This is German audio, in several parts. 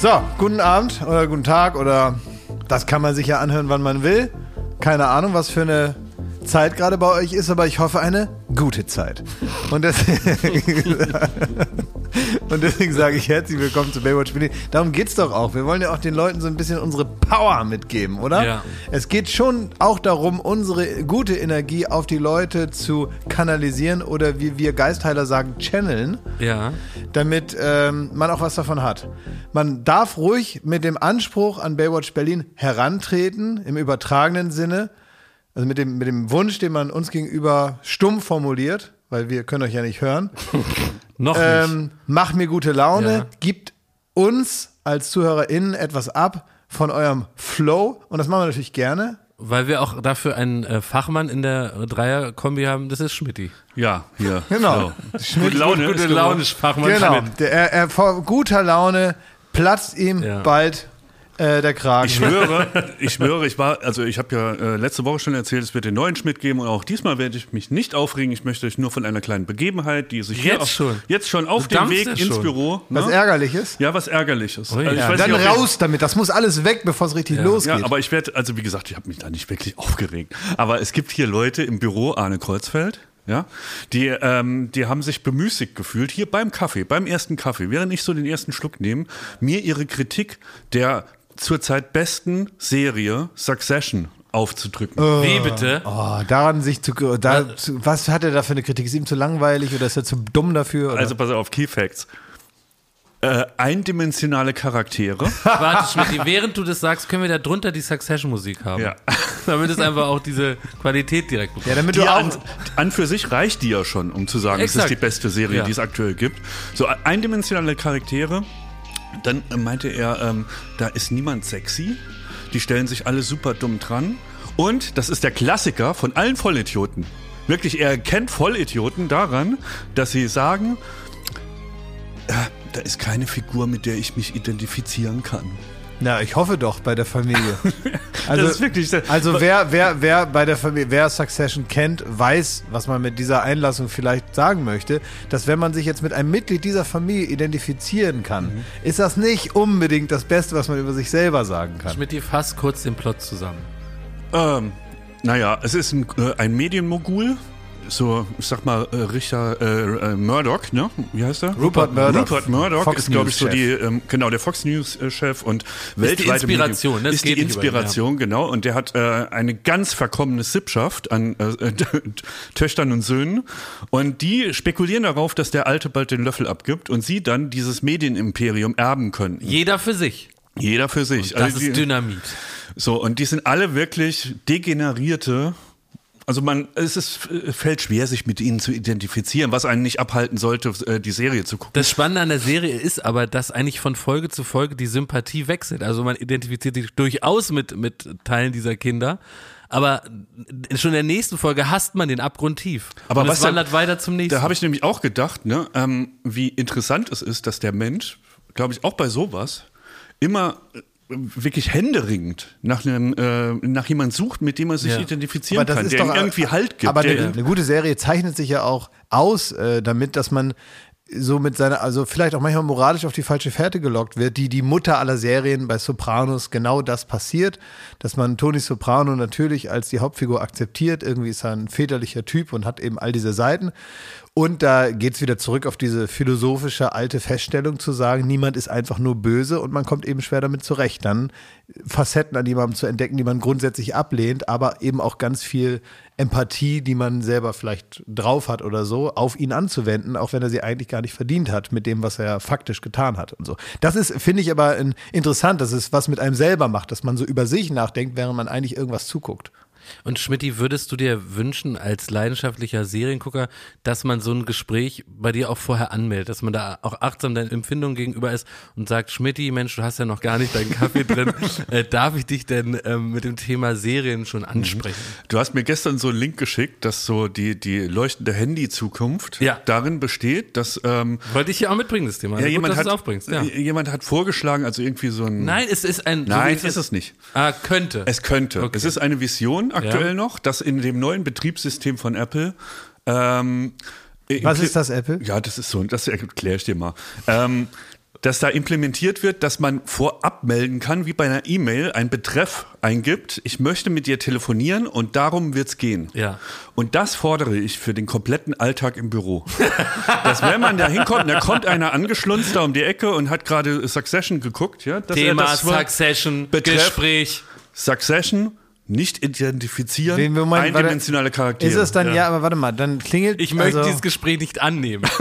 So, guten Abend oder guten Tag oder das kann man sich ja anhören, wann man will. Keine Ahnung, was für eine Zeit gerade bei euch ist, aber ich hoffe eine gute Zeit. Und deswegen, und deswegen sage ich herzlich willkommen zu Baywatch Berlin. Darum geht's doch auch. Wir wollen ja auch den Leuten so ein bisschen unsere Power mitgeben, oder? Ja. Es geht schon auch darum, unsere gute Energie auf die Leute zu kanalisieren oder wie wir Geistheiler sagen, channeln Ja. damit ähm, man auch was davon hat. Man darf ruhig mit dem Anspruch an Baywatch Berlin herantreten, im übertragenen Sinne, also mit dem, mit dem Wunsch, den man uns gegenüber stumm formuliert, weil wir können euch ja nicht hören. Noch nicht. Ähm, mach mir gute Laune, Ja. gibt uns als ZuhörerInnen etwas ab von eurem Flow und das machen wir natürlich gerne. Weil wir auch dafür einen äh, Fachmann in der Dreier-Kombi haben, das ist Schmidti. Ja, hier. Genau. So. Gute Laune. Gute ist Laune. Fachmann Genau. Schmidt. Der, er, er, vor guter Laune platzt ihm Ja. bald äh, der Kragen. Ich schwöre, ich schwöre, ich war, also ich habe ja äh, letzte Woche schon erzählt, es wird den neuen Schmidt geben und auch diesmal werde ich mich nicht aufregen. Ich möchte euch nur von einer kleinen Begebenheit, die sich Jetzt auf, schon? jetzt schon auf dem Weg ja ins schon. Büro. Was ne? Ärgerliches. Ja, was Ärgerliches. Ui. Also ich Ja, weiß Dann nicht, raus damit. Das muss alles weg, bevor es richtig losgeht. Ja, aber ich werde, also wie gesagt, ich habe mich da nicht wirklich aufgeregt. Aber es gibt hier Leute im Büro, Arne Kreuzfeld, ja, die, ähm, die haben sich bemüßigt gefühlt, hier beim Kaffee, beim ersten Kaffee, während ich so den ersten Schluck nehme, mir ihre Kritik der zurzeit besten Serie Succession aufzudrücken. Wie bitte? oh, daran sich zu, da, zu. Was hat er da für eine Kritik? Ist ihm zu langweilig oder ist er zu dumm dafür? Oder? Also pass auf, Key Facts. Äh, eindimensionale Charaktere. Warte, Schmidti, während du das sagst, können wir da drunter die Succession-Musik haben. Ja. Damit es einfach auch diese Qualität direkt bekommt. ja, damit Die du an, auch. an für sich reicht die ja schon, um zu sagen, es ist Exakt. die beste Serie, Ja. die es aktuell gibt. So eindimensionale Charaktere. Dann meinte er, ähm, da ist niemand sexy. Die stellen sich alle super dumm dran. Und das ist der Klassiker von allen Vollidioten. Wirklich, er erkennt Vollidioten daran, dass sie sagen, äh, da ist keine Figur, mit der ich mich identifizieren kann. Na, ich hoffe doch bei der Familie. Also, das ist wirklich sehr, also wer, wer, wer bei der Familie, wer Succession kennt, weiß, was man mit dieser Einlassung vielleicht sagen möchte, dass wenn man sich jetzt mit einem Mitglied dieser Familie identifizieren kann, Mhm. ist das nicht unbedingt das Beste, was man über sich selber sagen kann. Schmidti, fass kurz den Plot zusammen. Ähm, naja, es ist ein, äh, ein Medienmogul. So, ich sag mal, äh, Richard äh, äh, Murdoch, ne? Wie heißt er? Rupert Murdoch. Rupert Murdoch Fox ist, glaube ich, so die, ähm, genau, der Fox News-Chef und weltweite Inspiration, Medien- das ist die geht nicht über Inspiration, genau. Und der hat äh, eine ganz verkommene Sippschaft an äh, Töchtern und Söhnen. Und die spekulieren darauf, dass der Alte bald den Löffel abgibt und sie dann dieses Medienimperium erben können. Jeder für sich. Jeder für sich. Das Also die- ist Dynamit. so, und die sind alle wirklich degenerierte. Also man, es ist, äh, fällt schwer, sich mit ihnen zu identifizieren, was einen nicht abhalten sollte, äh, die Serie zu gucken. Das Spannende an der Serie ist aber, dass eigentlich von Folge zu Folge die Sympathie wechselt. Also man identifiziert sich durchaus mit, mit Teilen dieser Kinder. Aber schon in der nächsten Folge hasst man den Abgrund tief. Aber Und was wandert weiter zum nächsten. Da habe ich nämlich auch gedacht, ne, ähm, wie interessant es ist, dass der Mensch, glaube ich, auch bei sowas immer wirklich händeringend nach einem äh, nach jemand sucht, mit dem er sich Ja. identifizieren kann, der doch- irgendwie Halt gibt. Aber eine, eine gute Serie zeichnet sich ja auch aus, äh, damit, dass man so mit seiner, also vielleicht auch manchmal moralisch auf die falsche Fährte gelockt wird, die die Mutter aller Serien bei Sopranos genau das passiert, dass man Tony Soprano natürlich als die Hauptfigur akzeptiert, irgendwie ist er ein väterlicher Typ und hat eben all diese Seiten. Und da geht es wieder zurück auf diese philosophische alte Feststellung zu sagen, niemand ist einfach nur böse und man kommt eben schwer damit zurecht, dann Facetten an jemandem zu entdecken, die man grundsätzlich ablehnt, aber eben auch ganz viel Empathie, die man selber vielleicht drauf hat oder so, auf ihn anzuwenden, auch wenn er sie eigentlich gar nicht verdient hat mit dem, was er faktisch getan hat und so. Das ist, finde ich aber interessant, dass es was mit einem selber macht, dass man so über sich nachdenkt, während man eigentlich irgendwas zuguckt. Und Schmidti, würdest du dir wünschen, als leidenschaftlicher Seriengucker, dass man so ein Gespräch bei dir auch vorher anmeldet, dass man da auch achtsam deinen Empfindungen gegenüber ist und sagt, Schmidti, Mensch, du hast ja noch gar nicht deinen Kaffee drin, äh, darf ich dich denn ähm, mit dem Thema Serien schon ansprechen? Du hast mir gestern so einen Link geschickt, dass so die, die leuchtende Handy-Zukunft Ja. darin besteht, dass ähm, Wollte ich hier auch mitbringen, das Thema. ja, Gut, jemand, dass hat, du es aufbringst. Ja. jemand hat vorgeschlagen, also irgendwie so ein. Nein, es ist ein. so Nein, wie ist es nicht. Ah, könnte. Es könnte. Okay. Es ist eine Vision aktuell Ja. noch, dass in dem neuen Betriebssystem von Apple. Ähm, Was impli- ist das, Apple? Ja, das ist so, das erkläre ich dir mal. Ähm, dass da implementiert wird, dass man vorab melden kann, wie bei einer E-Mail, ein Betreff eingibt, ich möchte mit dir telefonieren und darum wird's gehen. Ja. Und das fordere ich für den kompletten Alltag im Büro. dass wenn man da hinkommt, da kommt einer angeschlunzt da um die Ecke und hat gerade Succession geguckt, ja, dass er Thema Succession, Betreff- Gespräch. Succession, nicht identifizieren, Wen- Moment, eindimensionale Charaktere. Ist es dann, ja. aber warte mal, dann klingelt. Ich möchte also, dieses Gespräch nicht annehmen.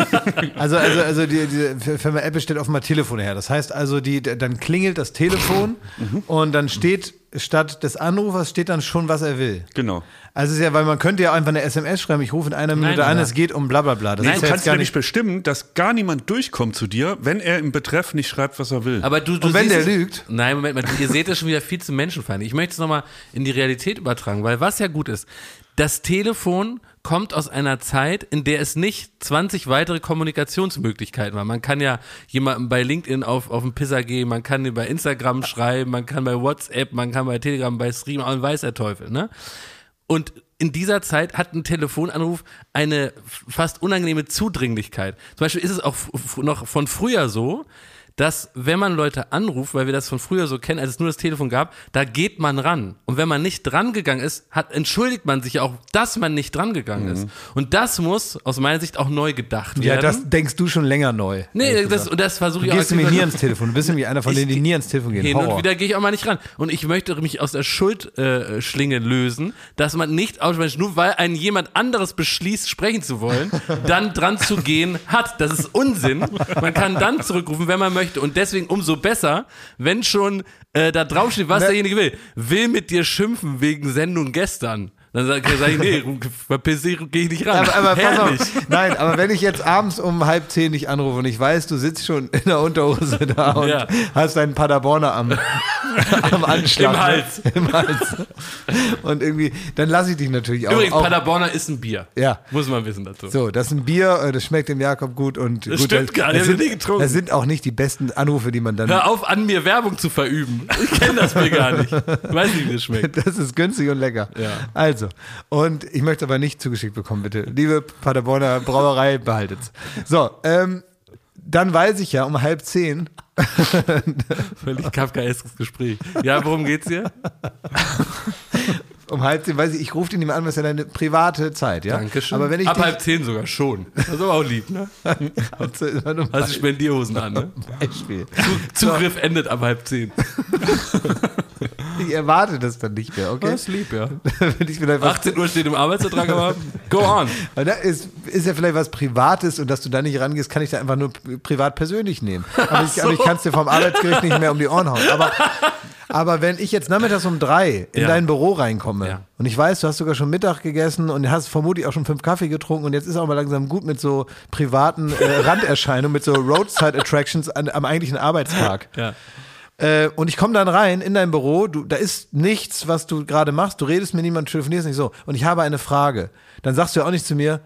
Also, also, also die, die Firma Apple stellt offenbar Telefone her. Das heißt also, die, dann klingelt das Telefon Mhm. und dann steht statt des Anrufers steht dann schon, was er will. Genau. Also es ist ja, weil man könnte ja einfach eine SMS schreiben, ich rufe in einer Minute Nein, an, es geht um bla bla bla. Das Nein, ist du ja kannst gar nämlich nicht. bestimmen, dass gar niemand durchkommt zu dir, wenn er im Betreff nicht schreibt, was er will. Aber du, du Und wenn der es- lügt? Nein, Moment mal, ihr seht das schon wieder viel zu menschenfeindlich. Ich möchte es nochmal in die Realität übertragen, weil was ja gut ist, das Telefon kommt aus einer Zeit, in der es nicht 20 weitere Kommunikationsmöglichkeiten war. Man kann ja jemandem bei LinkedIn auf, auf den Pisser gehen, man kann ihn bei Instagram schreiben, man kann bei WhatsApp, man kann bei Telegram, bei Stream, und weiß der Teufel, ne? Und in dieser Zeit hat ein Telefonanruf eine fast unangenehme Zudringlichkeit. Zum Beispiel ist es auch noch von früher so, dass wenn man Leute anruft, weil wir das von früher so kennen, als es nur das Telefon gab, da geht man ran. Und wenn man nicht dran gegangen ist, hat, entschuldigt man sich auch, dass man nicht dran gegangen ist. Und das muss aus meiner Sicht auch neu gedacht Ja, werden. das denkst du schon länger neu. nee, das, und das versuche Du ich gehst auch nämlich nie ans Telefon. Du bist nämlich einer von denen, die nie ans Telefon gehen. Hin Horror. und wieder gehe ich auch mal nicht ran. Und ich möchte mich aus der Schuldschlinge äh, lösen, dass man nicht automatisch, nur weil ein jemand anderes beschließt, sprechen zu wollen, dann dran zu gehen hat. Das ist Unsinn. Man kann dann zurückrufen, wenn man möchte. Und deswegen umso besser, wenn schon äh, da draufsteht, was Ne- derjenige will. Will mit dir schimpfen wegen Sendung gestern. Dann sage sag ich, nee, verpiss dich, geh ich nicht ran. Aber, aber pass auf. Nein, aber wenn ich jetzt abends um halb zehn dich anrufe und ich weiß, du sitzt schon in der Unterhose da und Ja. hast deinen Paderborner am, am Anschlag. Im ne? Hals. Im Hals. Und irgendwie, dann lasse ich dich natürlich auch. Übrigens, auch Paderborner ist ein Bier. Ja. Muss man wissen dazu. so, das ist ein Bier, äh, das schmeckt dem Jakob gut und Das gut, stimmt gar nicht, das ich sind, nie getrunken. das sind auch nicht die besten Anrufe, die man dann. Hör auf, an mir Werbung zu verüben. Ich kenne das mir gar nicht. Weiß nicht, wie das schmeckt. Das ist günstig und lecker. Ja. Also, und ich möchte aber nicht zugeschickt bekommen, bitte. Liebe Paderborner Brauerei, behaltet's. So, ähm, dann weiß ich ja um halb zehn, Völlig kafkaeskes Gespräch. Ja, worum geht's hier? um halb zehn weiß ich, ich rufe den mehr an, was ist ja deine private Zeit, ja? Dankeschön. Aber wenn ich Ab dich, halb zehn sogar schon. Das ist aber auch lieb, ne? Hast du Hast du Spendierhosen an, ne? Beispiel. Zu- Zugriff endet ab halb zehn. Ich erwarte das dann nicht mehr, okay? Das ist lieb, ja. wenn ich vielleicht was 18 Uhr steht im Arbeitsvertrag, aber go on. Weil da ist, ist ja vielleicht was Privates und dass du da nicht rangehst, kann ich da einfach nur privat persönlich nehmen. Aber ich, aber ich kann es dir vom Arbeitsgericht nicht mehr um die Ohren hauen. Aber, aber wenn ich jetzt nachmittags um drei in Ja. dein Büro reinkomme Ja. und ich weiß, du hast sogar schon Mittag gegessen und hast vermutlich auch schon fünf Kaffee getrunken und jetzt ist auch mal langsam gut mit so privaten äh, Randerscheinungen, mit so Roadside Attractions an, am eigentlichen Arbeitstag. Ja. Äh, und ich komme dann rein in dein Büro, du, da ist nichts, was du gerade machst, du redest mit niemandem, telefonierst nicht so. Und ich habe eine Frage. Dann sagst du ja auch nicht zu mir,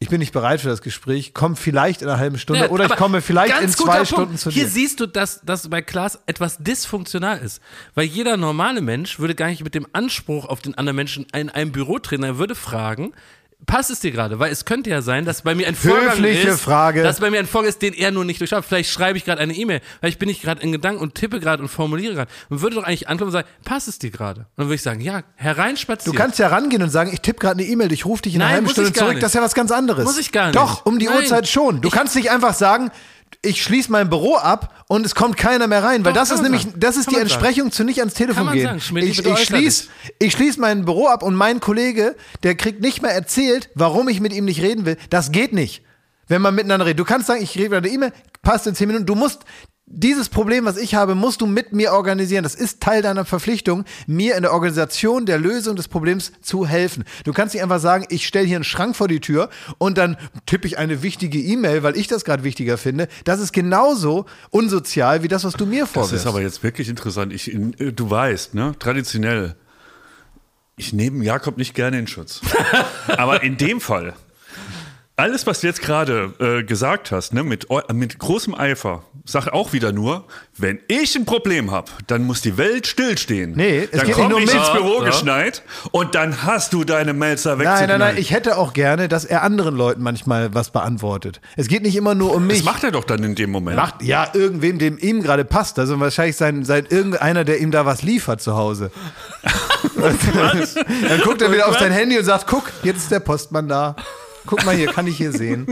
ich bin nicht bereit für das Gespräch, komm vielleicht in einer halben Stunde Ja, oder ich komme vielleicht in zwei Punkt. Stunden zu Hier dir. siehst du, dass das bei Klaas etwas dysfunktional ist. Weil jeder normale Mensch würde gar nicht mit dem Anspruch auf den anderen Menschen in einem Büro. Er würde fragen, passt es dir gerade? Weil es könnte ja sein, dass bei mir ein Vorgang Höfliche ist, Frage. dass bei mir ein Vorgang ist, den er nur nicht durchschaut. Vielleicht schreibe ich gerade eine E-Mail, vielleicht bin ich gerade in Gedanken und tippe gerade und formuliere gerade. Und würde doch eigentlich ankommen und sagen, passt es dir gerade? Und dann würde ich sagen, ja, Du hereinspazieren. kannst ja rangehen und sagen, ich tippe gerade eine E-Mail, ich rufe dich in einer halben Stunde zurück. nicht. Das ist ja was ganz anderes. Muss ich gar nicht. Doch, um die Nein. Uhrzeit schon. Du Ich- kannst nicht einfach sagen, ich schließe mein Büro ab und es kommt keiner mehr rein, weil Doch, das ist nämlich, sagen. das ist Kann die man sagen. Entsprechung zu nicht ans Telefon gehen. sagen. Ich ich schließe ich schließ mein Büro ab und mein Kollege, der kriegt nicht mehr erzählt, warum ich mit ihm nicht reden will. Das geht nicht. Wenn man miteinander redet. Du kannst sagen, ich rede eine E-Mail, passt in zehn Minuten. Du musst dieses Problem, was ich habe, musst du mit mir organisieren. Das ist Teil deiner Verpflichtung, mir in der Organisation der Lösung des Problems zu helfen. Du kannst nicht einfach sagen, ich stelle hier einen Schrank vor die Tür und dann tippe ich eine wichtige E-Mail, weil ich das gerade wichtiger finde. Das ist genauso unsozial wie das, was du mir Das vorwirfst. ist aber jetzt wirklich interessant. Ich, äh, du weißt, ne, traditionell, ich nehme Jakob nicht gerne in Schutz. aber in dem Fall, alles, was du jetzt gerade äh, gesagt hast, ne, mit, mit großem Eifer, sag auch wieder nur, wenn ich ein Problem habe, dann muss die Welt stillstehen. Nee, es dann geht nicht komm nur um ich ins Büro Ja. geschneit und dann hast du deine Mails da Nein, nein, nein, ich hätte auch gerne, dass er anderen Leuten manchmal was beantwortet. Es geht nicht immer nur um mich. Das macht er doch dann in dem Moment. Macht ja irgendwem, dem ihm gerade passt. Also wahrscheinlich sein, sein irgendeiner, der ihm da was liefert zu Hause. Dann guckt er wieder auf sein Handy und sagt: Guck, jetzt ist der Postmann da. Guck mal hier, kann ich hier sehen.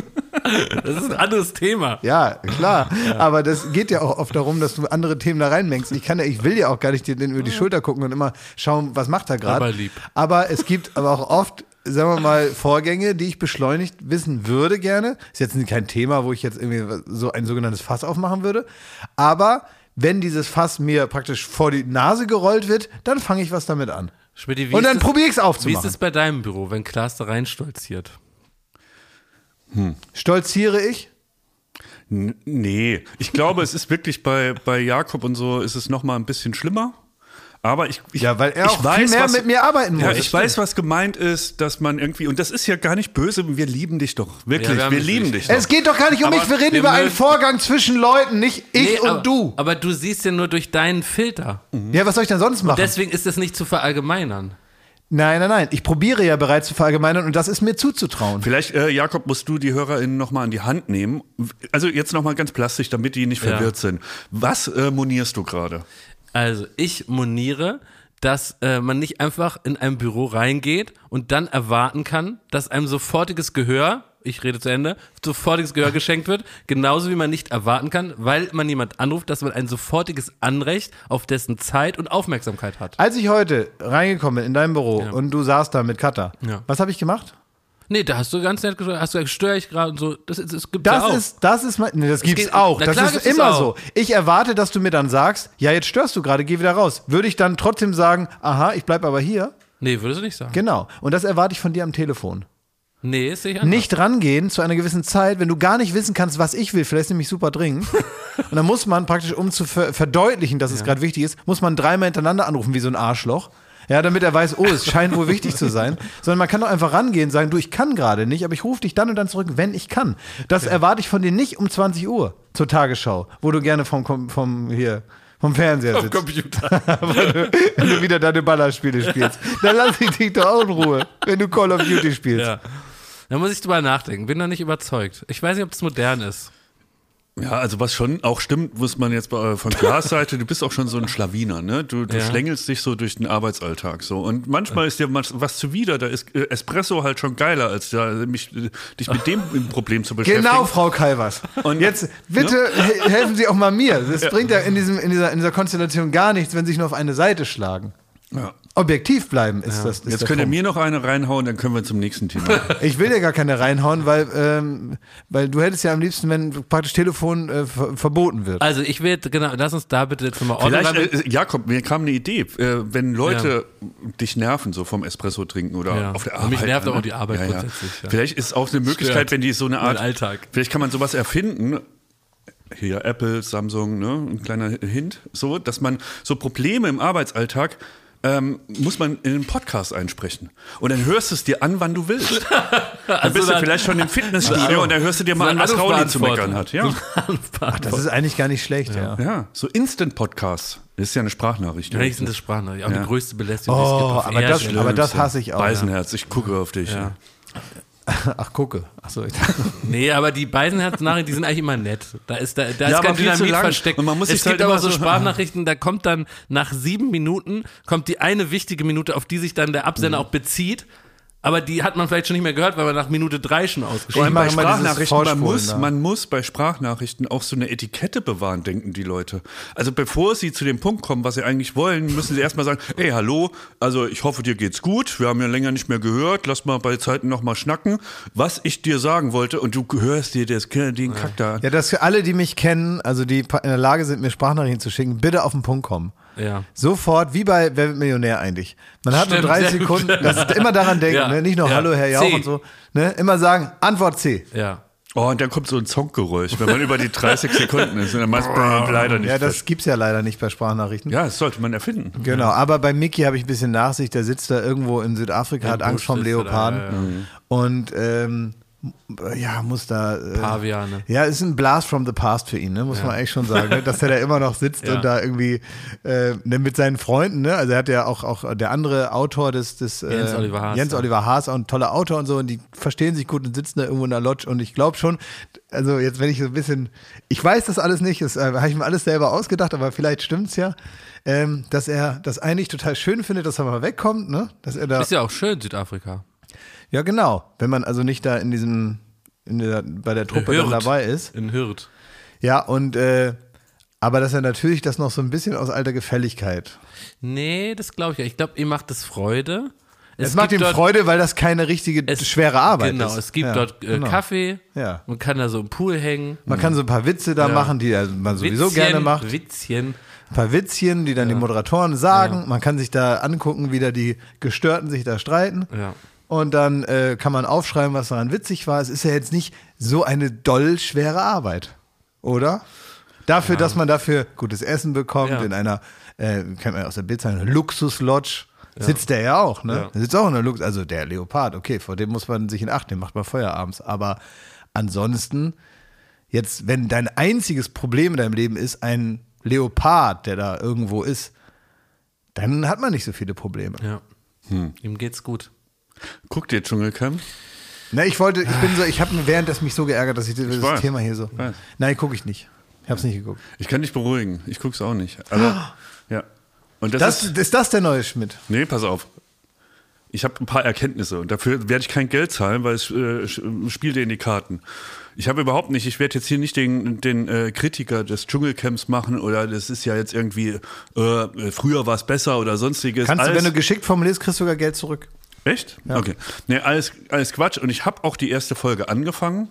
Das ist ein anderes Thema. Ja, klar. Aber das geht ja auch oft darum, dass du andere Themen da reinmengst. Ich kann ja, ich will ja auch gar nicht dir über die Schulter gucken und immer schauen, was macht er gerade. Aber lieb. Aber es gibt aber auch oft, sagen wir mal, Vorgänge, die ich beschleunigt wissen würde gerne. Ist jetzt kein Thema, wo ich jetzt irgendwie so ein sogenanntes Fass aufmachen würde. Aber wenn dieses Fass mir praktisch vor die Nase gerollt wird, dann fange ich was damit an. Schmidti, wie Und dann probiere ich es Wie ist aufzumachen. es bei deinem Büro, wenn Klaas da reinstolziert? Stolziere ich? N- Nee, ich glaube, es ist wirklich bei, bei Jakob und so ist es noch mal ein bisschen schlimmer. Aber ich, ich Ja, weil er auch viel mehr mit mir arbeiten muss. Ja, ich weiß, was gemeint ist, dass man irgendwie und das ist ja gar nicht böse. Wir lieben dich doch wirklich. Ja, wir wir lieben lieb. dich doch. Es geht doch gar nicht um Aber mich, wir reden wir über einen Vorgang zwischen Leuten, nicht ich Nee, und aber, du. Aber du siehst ja nur durch deinen Filter. Ja, was soll ich denn sonst machen? Deswegen ist es nicht zu verallgemeinern. Nein, nein, nein. Ich probiere ja bereits zu verallgemeinern und das ist mir zuzutrauen. Vielleicht, äh, Jakob, musst du die HörerInnen noch mal an die Hand nehmen. Also jetzt noch mal ganz plastisch, damit die nicht Ja. verwirrt sind. Was äh, monierst du gerade? Also ich moniere, dass äh, man nicht einfach in ein Büro reingeht und dann erwarten kann, dass einem sofortiges Gehör, ich rede zu Ende, sofortiges Gehör geschenkt wird, genauso wie man nicht erwarten kann, weil man jemand anruft, dass man ein sofortiges Anrecht auf dessen Zeit und Aufmerksamkeit hat. Als ich heute reingekommen bin in dein Büro Ja. und du saßt da mit Katha, Ja. was habe ich gemacht? Nee, da hast du ganz nett gesagt, hast du gesagt, störe ich gerade und so. Das, ist- das gibt's ja Das auch. ist, das ist mein, nee, das gibt's geht- auch. Das ist immer so. Ich erwarte, dass du mir dann sagst, ja, jetzt störst du gerade, geh wieder raus. Würde ich dann trotzdem sagen, aha, ich bleib aber hier? nee, würdest du nicht sagen. Genau. Und das erwarte ich von dir am Telefon. Nee, ist nicht anders. Nicht rangehen zu einer gewissen Zeit, wenn du gar nicht wissen kannst, was ich will, vielleicht ist nämlich super dringend. und dann muss man praktisch, um zu ver verdeutlichen, dass es gerade wichtig ist, muss man dreimal hintereinander anrufen wie so ein Arschloch. Ja, damit er weiß, oh, es scheint wohl wichtig zu sein. Sondern man kann doch einfach rangehen und sagen, du, ich kann gerade nicht, aber ich rufe dich dann und dann zurück, wenn ich kann. Das erwarte ich von dir nicht um 20 Uhr zur Tagesschau, wo du gerne vom, vom, vom hier, vom Fernseher sitzt. Computer. wenn du wieder deine Ballerspiele spielst. Dann lass ich dich doch auch in Ruhe, wenn du Call of Duty spielst. ja. Da muss ich drüber nachdenken. Bin noch nicht überzeugt. Ich weiß nicht, ob es modern ist. Ja, also was schon auch stimmt, muss man jetzt bei, äh, von Klaas Seite, du bist auch schon so ein Schlawiner, ne? Du, du Ja. schlängelst dich so durch den Arbeitsalltag so. Und manchmal ist dir was was zuwider, da ist äh, Espresso halt schon geiler, als da, mich, äh, dich mit dem Problem zu beschäftigen. Genau, Frau Kalvers. Und- Jetzt bitte he- helfen Sie auch mal mir. Das bringt ja in, diesem, in, dieser, in dieser Konstellation gar nichts, wenn Sie sich nur auf eine Seite schlagen. Ja. Objektiv bleiben ist das. Ist Jetzt könnt ihr mir noch eine reinhauen, dann können wir zum nächsten Thema. Ich will dir gar keine reinhauen, weil, ähm, weil du hättest ja am liebsten, wenn praktisch Telefon äh, ver verboten wird. Also ich will, genau, lass uns da bitte jetzt mal ordnen. Vielleicht, äh, Jakob, mir kam eine Idee, äh, wenn Leute dich nerven, so vom Espresso trinken oder Ja. auf der Und Arbeit. mich nervt ne? auch die Arbeit grundsätzlich, ja. Vielleicht ist auch eine Möglichkeit, Stört wenn die so eine Art Alltag. Vielleicht kann man sowas erfinden. Hier Apple, Samsung, ne, ein kleiner Hint, so, dass man so Probleme im Arbeitsalltag ähm, muss man in einen Podcast einsprechen. Und dann hörst du es dir an, wann du willst. Dann bist du dann- vielleicht schon im Fitnessstudio und dann hörst du dir mal so an, was Rauli zu meckern hat. Ja, Das ist eigentlich gar nicht schlecht, ja. ja. so Instant-Podcasts. Das ist ja eine Sprachnachricht. Wenigstens das Sprachnachricht. Auch Ja. die größte Belästigung, die es Oh, gibt. auf aber das, aber das hasse ich auch. Beisenherz, ich gucke auf dich. Ja. Ach, gucke. Achso, ich dachte. Nee, aber die Beisenherz-Nachrichten, die sind eigentlich immer nett. Da ist, da, da Ja, ist kein Dynamit versteckt. Und man muss es sich gibt halt aber so so- Sprachnachrichten, da kommt dann nach sieben Minuten, kommt die eine wichtige Minute, auf die sich dann der Absender Mhm. auch bezieht. Aber die hat man vielleicht schon nicht mehr gehört, weil man nach Minute drei schon ausgeschrieben mache bei Sprachnachrichten, man muss, da. man muss bei Sprachnachrichten auch so eine Etikette bewahren, denken die Leute. Also bevor sie zu dem Punkt kommen, was sie eigentlich wollen, müssen sie erstmal sagen, ey, hallo, also ich hoffe, dir geht's gut, wir haben ja länger nicht mehr gehört, lass mal bei Zeiten nochmal schnacken, was ich dir sagen wollte und du hörst dir das, den Kack da an. Ja, dass für alle, die mich kennen, also die in der Lage sind, mir Sprachnachrichten zu schicken, bitte auf den Punkt kommen. Ja. Sofort, wie bei Wer wird Millionär eigentlich. Man hat Stimmt, nur drei. Sekunden, das ist immer daran denken, Ja. ne? nicht nur Ja. Hallo Herr Jauch C. und so. Ne? Immer sagen, Antwort C. Ja. Oh, und dann kommt so ein Songgeräusch, wenn man über die 30 Sekunden ist und dann macht man leider nicht Ja, das fest. gibt's ja leider nicht bei Sprachnachrichten. Ja, das sollte man erfinden. Genau, aber bei Mickey habe ich ein bisschen Nachsicht, der sitzt da irgendwo in Südafrika, Im hat Angst vom da, Leoparden. ja, ja. Und ähm, ja, muss da. Äh, Paviane. Ja, ist ein Blast from the past für ihn, ne? muss Ja. man eigentlich schon sagen, ne? dass er da immer noch sitzt Ja. und da irgendwie äh, ne, mit seinen Freunden, ne? also er hat ja auch, auch der andere Autor des, des äh, Jens Oliver Haas, Jens. Oliver Haas, auch ein toller Autor und so und die verstehen sich gut und sitzen da irgendwo in der Lodge und ich glaube schon, also jetzt wenn ich so ein bisschen, ich weiß das alles nicht, das äh, habe ich mir alles selber ausgedacht, aber vielleicht stimmt's ja, ähm, dass er das eigentlich total schön findet, dass er mal wegkommt, ne? dass er da Ist ja auch schön, Südafrika. Ja, genau. Wenn man also nicht da in diesem, in der, bei der Truppe dann Hürth. dabei ist. In Hürth. Ja, und äh, aber dass er natürlich das noch so ein bisschen aus alter Gefälligkeit. Nee, das glaube ich ja. Ich glaube, ihm macht es Freude. Es, macht ihm Freude, weil das keine richtige es- schwere Arbeit Genau, ist. es gibt Ja, dort äh, genau. Kaffee. Ja. Man kann da so im Pool hängen. Man kann so ein paar Witze da Ja. machen, die man sowieso Witzchen, gerne macht. Witzchen. Ein paar Witzchen, die dann die Moderatoren sagen. Man kann sich da angucken, wie da die Gestörten sich da streiten. Ja. Und dann äh, kann man aufschreiben, was daran witzig war. Es ist ja jetzt nicht so eine doll schwere Arbeit, oder? Dafür, dass man dafür gutes Essen bekommt, Ja. in einer, äh, kennt man aus der Bildzeitung, Luxuslodge. Sitzt der ja auch, ne? Ja. Der sitzt auch in der Lux, also der Leopard, okay, vor dem muss man sich in Acht nehmen, macht man Feierabends. Aber ansonsten, jetzt, wenn dein einziges Problem in deinem Leben ist, ein Leopard, der da irgendwo ist, dann hat man nicht so viele Probleme. Ja. Hm. Ihm geht's gut. Guckt ihr Dschungelcamp? Na, ich wollte, ich bin so, ich habe während das mich so geärgert, dass ich dieses weiß. Thema hier so. weiß. Nein, gucke ich nicht. Ich habe es nicht geguckt. Ich kann dich beruhigen. Ich guck's auch nicht. Aber, ja. Und das, Das, ist. ist das der neue Schmidt? Nee, pass auf. Ich habe ein paar Erkenntnisse und dafür werde ich kein Geld zahlen, weil es äh, spielt dir in die Karten. Ich habe überhaupt nicht, ich werde jetzt hier nicht den, den äh, Kritiker des Dschungelcamps machen oder das ist ja jetzt irgendwie, äh, früher war es besser oder sonstiges. Kannst du, wenn du geschickt formulierst, kriegst du sogar Geld zurück. Echt? Okay. Nee, alles, alles Quatsch. Und ich habe auch die erste Folge angefangen.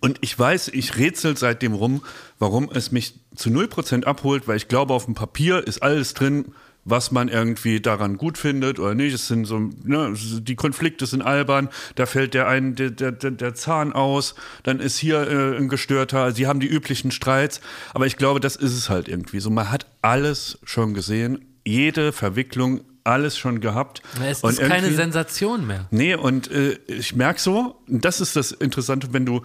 Und ich weiß, ich rätsel seitdem rum, warum es mich zu 0% abholt, weil ich glaube, auf dem Papier ist alles drin, was man irgendwie daran gut findet oder nicht. Es sind so, ne, die Konflikte sind albern, da fällt der ein, der, der, der der Zahn aus, dann ist hier äh, ein gestörter, sie haben die üblichen Streits. Aber ich glaube, das ist es halt irgendwie so. Man hat alles schon gesehen, jede Verwicklung, alles schon gehabt. Es Und ist keine Sensation mehr. Nee, und äh, ich merke so, das ist das Interessante, wenn du,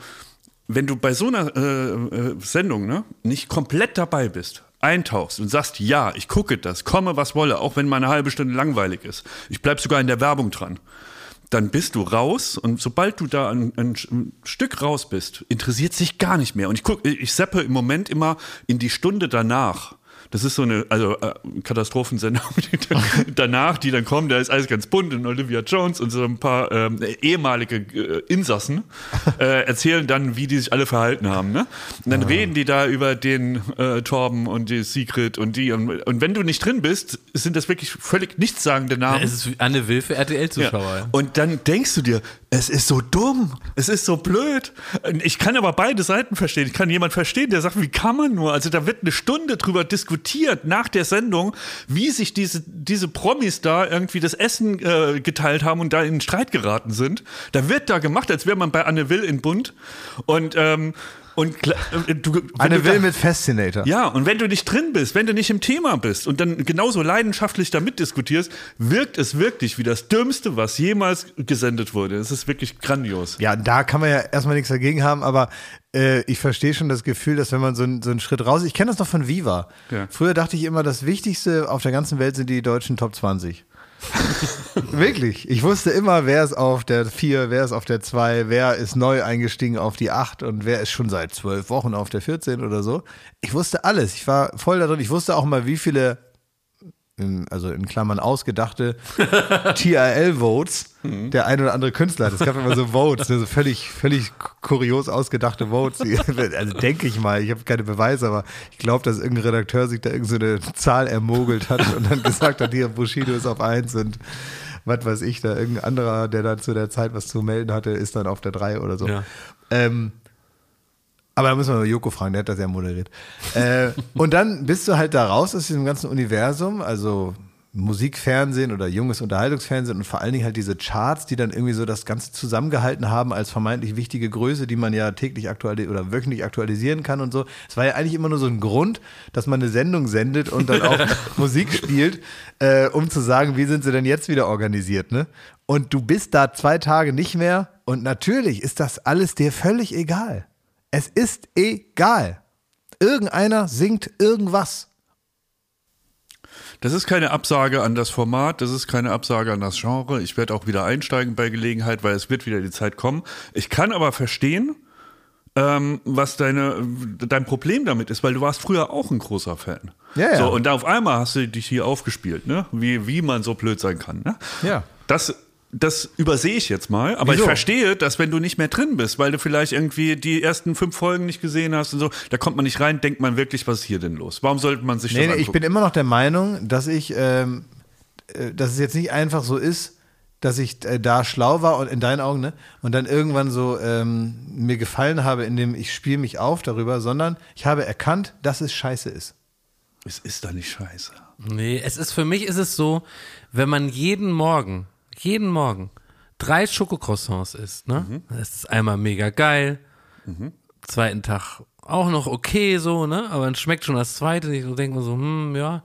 wenn du bei so einer äh, äh, Sendung ne, nicht komplett dabei bist, eintauchst und sagst, ja, ich gucke das, komme was wolle, auch wenn mal eine halbe Stunde langweilig ist. Ich bleib sogar in der Werbung dran. Dann bist du raus und sobald du da ein, ein, ein Stück raus bist, interessiert sich gar nicht mehr. Und ich gucke, ich seppe im Moment immer in die Stunde danach. Das ist so eine also äh, Katastrophensendung die, danach, die dann kommen. Da ist alles ganz bunt und Olivia Jones und so ein paar ähm, ehemalige äh, Insassen äh, erzählen dann, wie die sich alle verhalten haben. Ne? Und dann reden die da über den äh, Torben und die Secret und die. Und, und wenn du nicht drin bist, sind das wirklich völlig nichtssagende Namen. Es ist Anne Will für RTL-Zuschauer. Ja. Und dann denkst du dir, es ist so dumm, es ist so blöd. Ich kann aber beide Seiten verstehen. Ich kann jemand verstehen, der sagt, wie kann man nur? Also da wird eine Stunde drüber diskutiert nach der Sendung, wie sich diese, diese Promis da irgendwie das Essen äh, geteilt haben und da in Streit geraten sind. Da wird da gemacht, als wäre man bei Anne Will in Bund. Und, ähm, und äh, du, wenn Eine du da- Will mit Fascinator. ja, und wenn du nicht drin bist, wenn du nicht im Thema bist und dann genauso leidenschaftlich damit diskutierst, wirkt es wirklich wie das Dümmste, was jemals gesendet wurde. Es ist wirklich grandios. Ja, da kann man ja erstmal nichts dagegen haben, aber äh, ich verstehe schon das Gefühl, dass wenn man so, einen- so einen Schritt raus, ich kenne das noch von Viva. Ja. Früher dachte ich immer, das Wichtigste auf der ganzen Welt sind die deutschen Top 20. Wirklich. Ich wusste immer, wer ist auf der 4, wer ist auf der 2, wer ist neu eingestiegen auf die 8 und wer ist schon seit zwölf Wochen auf der 14 oder so. Ich wusste alles. Ich war voll da drin. Ich wusste auch mal, wie viele in, also in Klammern ausgedachte TRL-Votes der ein oder andere Künstler hat. Es gab immer so Votes, ne, so völlig, völlig kurios ausgedachte Votes. Also denke ich mal, ich habe keine Beweise, aber ich glaube, dass irgendein Redakteur sich da irgendeine so Zahl ermogelt hat und dann gesagt hat, hier Bushido ist auf 1 und was weiß ich, da irgendein anderer, der da zu der Zeit was zu melden hatte, ist dann auf der 3 oder so. Ja. Ähm, aber da müssen wir mal Joko fragen, der hat das ja moderiert. Äh, und dann bist du halt da raus aus diesem ganzen Universum, also Musik, Fernsehen oder junges Unterhaltungsfernsehen und vor allen Dingen halt diese Charts, die dann irgendwie so das Ganze zusammengehalten haben als vermeintlich wichtige Größe, die man ja täglich aktualisieren oder wöchentlich aktualisieren kann und so. Es war ja eigentlich immer nur so ein Grund, dass man eine Sendung sendet und dann auch Musik spielt, äh, um zu sagen, wie sind sie denn jetzt wieder organisiert, ne? Und du bist da zwei Tage nicht mehr und natürlich ist das alles dir völlig egal. Es ist egal. Irgendeiner singt irgendwas. Das ist keine Absage an das Format, das ist keine Absage an das Genre. Ich werde auch wieder einsteigen bei Gelegenheit, weil es wird wieder die Zeit kommen. Ich kann aber verstehen, ähm, was deine, dein Problem damit ist, weil du warst früher auch ein großer Fan. Ja, ja. So, und da auf einmal hast du dich hier aufgespielt, ne? Wie, wie man so blöd sein kann. Ne? Ja. Das, das übersehe ich jetzt mal, aber Wieso? ich verstehe, dass wenn du nicht mehr drin bist, weil du vielleicht irgendwie die ersten fünf Folgen nicht gesehen hast und so, da kommt man nicht rein, denkt man wirklich, was ist hier denn los? Warum sollte man sich Nee, das nee, angucken? ich bin immer noch der Meinung, dass ich, ähm, äh, dass es jetzt nicht einfach so ist, dass ich äh, da schlau war und in deinen Augen, ne? Und dann irgendwann so ähm, mir gefallen habe, indem ich spiele mich auf darüber, sondern ich habe erkannt, dass es scheiße ist. es ist da nicht scheiße. Nee, es ist für mich ist es so, wenn man jeden Morgen, jeden Morgen drei Schokocroissants isst, ne? Das ist einmal mega geil. Zweiten Tag auch noch okay so, ne? Aber dann schmeckt schon das zweite, ich so denke mir so, hm, ja.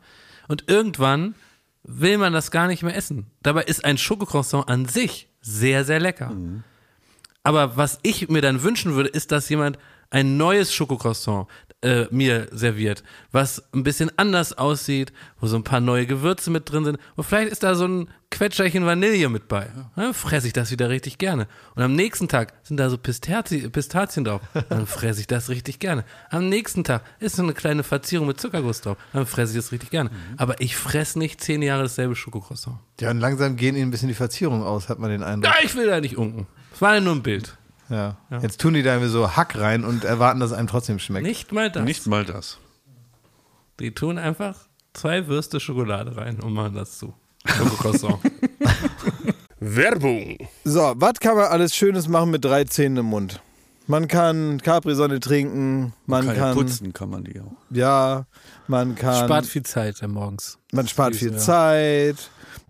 Und irgendwann will man das gar nicht mehr essen. Dabei ist ein Schokocroissant an sich sehr, sehr lecker. Aber was ich mir dann wünschen würde, ist, dass jemand ein neues Schokocroissant äh, mir serviert, was ein bisschen anders aussieht, wo so ein paar neue Gewürze mit drin sind. Und vielleicht ist da so ein Quetscherchen Vanille mit bei. Dann fresse ich das wieder richtig gerne. Und am nächsten Tag sind da so Pistazi Pistazien drauf. Dann fresse ich das richtig gerne. Am nächsten Tag ist so eine kleine Verzierung mit Zuckerguss drauf. Dann fresse ich das richtig gerne. Aber ich fresse nicht zehn Jahre dasselbe Schokocroissant. Ja, und langsam gehen ihnen ein bisschen die Verzierungen aus, hat man den Eindruck. Ja, ich will da nicht unken. Es war ja nur ein Bild. Ja. Jetzt tun die da irgendwie so Hack rein und erwarten, dass es einem trotzdem schmeckt. Nicht mal das. Nicht mal das. Die tun einfach zwei Würste Schokolade rein und machen das zu. Schokocroissant. Werbung. So, was kann man alles Schönes machen mit drei Zähnen im Mund? Man kann Capri-Sonne trinken, man Kann, kann, putzen kann man die auch. ja, man kann, Spart viel Zeit morgens. man spart viel ja. Zeit.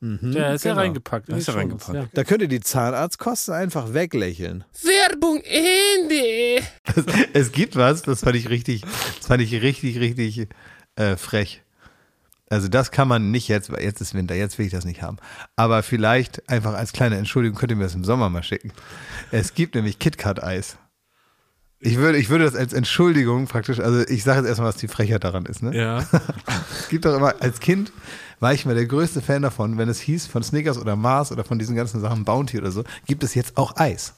Ja, ist ja genau. reingepackt. in Ist die ja Shownotes, reingepackt. Da könnt ihr die Zahnarztkosten einfach weglächeln. Werbung Ende. Es gibt was, das fand ich richtig, das fand ich richtig, richtig äh, frech. Also das kann man nicht jetzt, weil jetzt ist Winter, jetzt will ich das nicht haben. Aber vielleicht einfach als kleine Entschuldigung könnt ihr mir das im Sommer mal schicken. Es gibt nämlich KitKat-Eis. Ich würde, ich würde das als Entschuldigung praktisch, also ich sage jetzt erstmal, was die Frechheit daran ist. Ne? Ja. Es gibt doch immer, als Kind war ich mal der größte Fan davon, wenn es hieß, von Snickers oder Mars oder von diesen ganzen Sachen, Bounty oder so, gibt es jetzt auch Eis.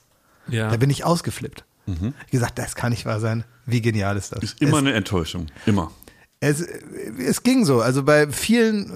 Ja. Da bin ich ausgeflippt. Ich gesagt, das kann nicht wahr sein. Wie genial ist das? Ist immer eine Enttäuschung. Immer. Es, es ging so. Also bei vielen